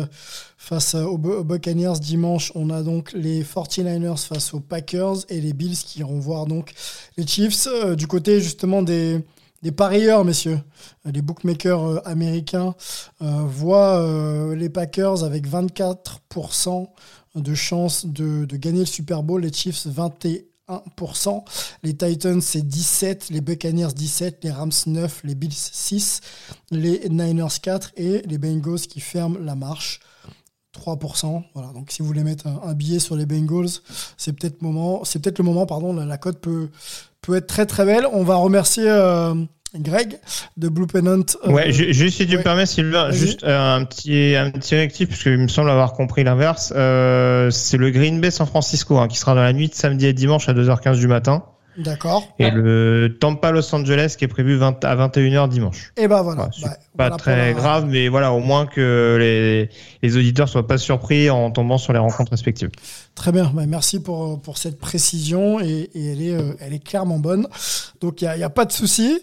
face aux, Bu- aux Buccaneers dimanche. On a donc les 49ers face aux Packers et les Bills qui iront voir donc les Chiefs. Du côté justement des, des parieurs, messieurs, Euh, les bookmakers euh, américains euh, voient euh, les Packers avec 24% de chances de, de gagner le Super Bowl, les Chiefs 21%, les Titans c'est 17, les Buccaneers 17, les Rams 9, les Bills 6, les Niners 4 et les Bengals qui ferment la marche. 3%. Voilà. Donc, si vous voulez mettre un, un billet sur les Bengals, c'est peut-être moment, c'est peut-être le moment, pardon, la, la cote peut, peut être très très belle. On va remercier euh, Greg de Blue Pennant. euh, Ouais, ju- juste si tu me permets, Sylvain, juste euh, un petit un petit réactif parce qu'il me semble avoir compris l'inverse. Euh, c'est le Green Bay San Francisco hein, qui sera dans la nuit de samedi et dimanche à 2h15 du matin D'accord. et le Tampa Los Angeles qui est prévu 20 à 21h dimanche. Et ben voilà. Ouais, Bah, Pas voilà très grave, mais voilà, au moins que les, les auditeurs soient pas surpris en tombant sur les rencontres respectives. Très bien, Bah, merci pour, pour cette précision et, et elle, est, euh, elle est clairement bonne. Donc il n'y a, y a pas de souci.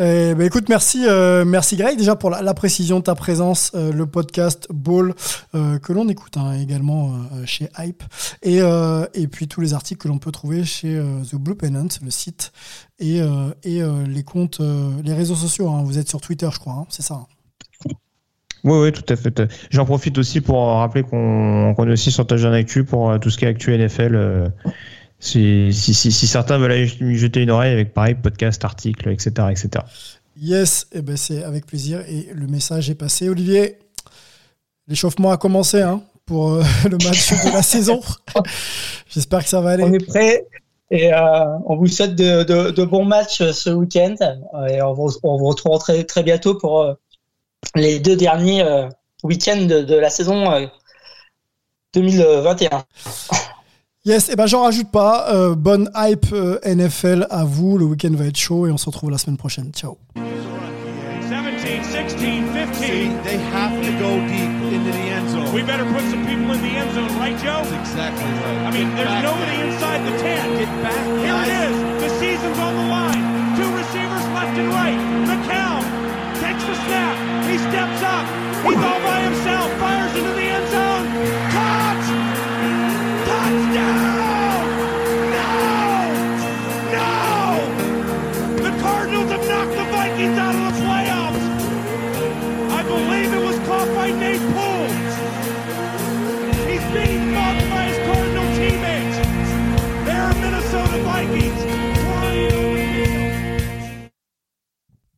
Euh, bah, écoute, merci, euh, merci Greg déjà pour la, la précision de ta présence, euh, le podcast Ball euh, que l'on écoute hein, également euh, chez Hype et, euh, et puis tous les articles que l'on peut trouver chez The Blue Pennant, le site et, euh, et euh, les comptes, euh, les réseaux sociaux. hein. Vous êtes sur Twitter, je crois, hein, c'est ça. hein. Oui, oui, tout à fait. J'en profite aussi pour rappeler qu'on est aussi sur Touchdown Actu pour euh, tout ce qui est Actu NFL. euh, si, si, si, si certains veulent aller y jeter une oreille avec pareil, podcast, articles, etc. etc. Yes, et ben c'est avec plaisir et le message est passé. Olivier, l'échauffement a commencé hein, pour euh, le match de la saison. J'espère que ça va aller. On est prêt et euh, on vous souhaite de, de, de bons matchs ce week-end. Et on vous, on vous retrouvera très, très bientôt pour euh, les deux derniers euh, week-ends de, de la saison euh, 2021. Yes, et ben j'en rajoute pas. Euh, bonne hype euh, NFL à vous. Le week-end va être chaud et on se retrouve la semaine prochaine. Ciao. 17, 16, 15. They have to go deep into the end zone. We better put some people in the end zone, right, Joe? That's exactly right. I mean, there's Back nobody inside the 10. He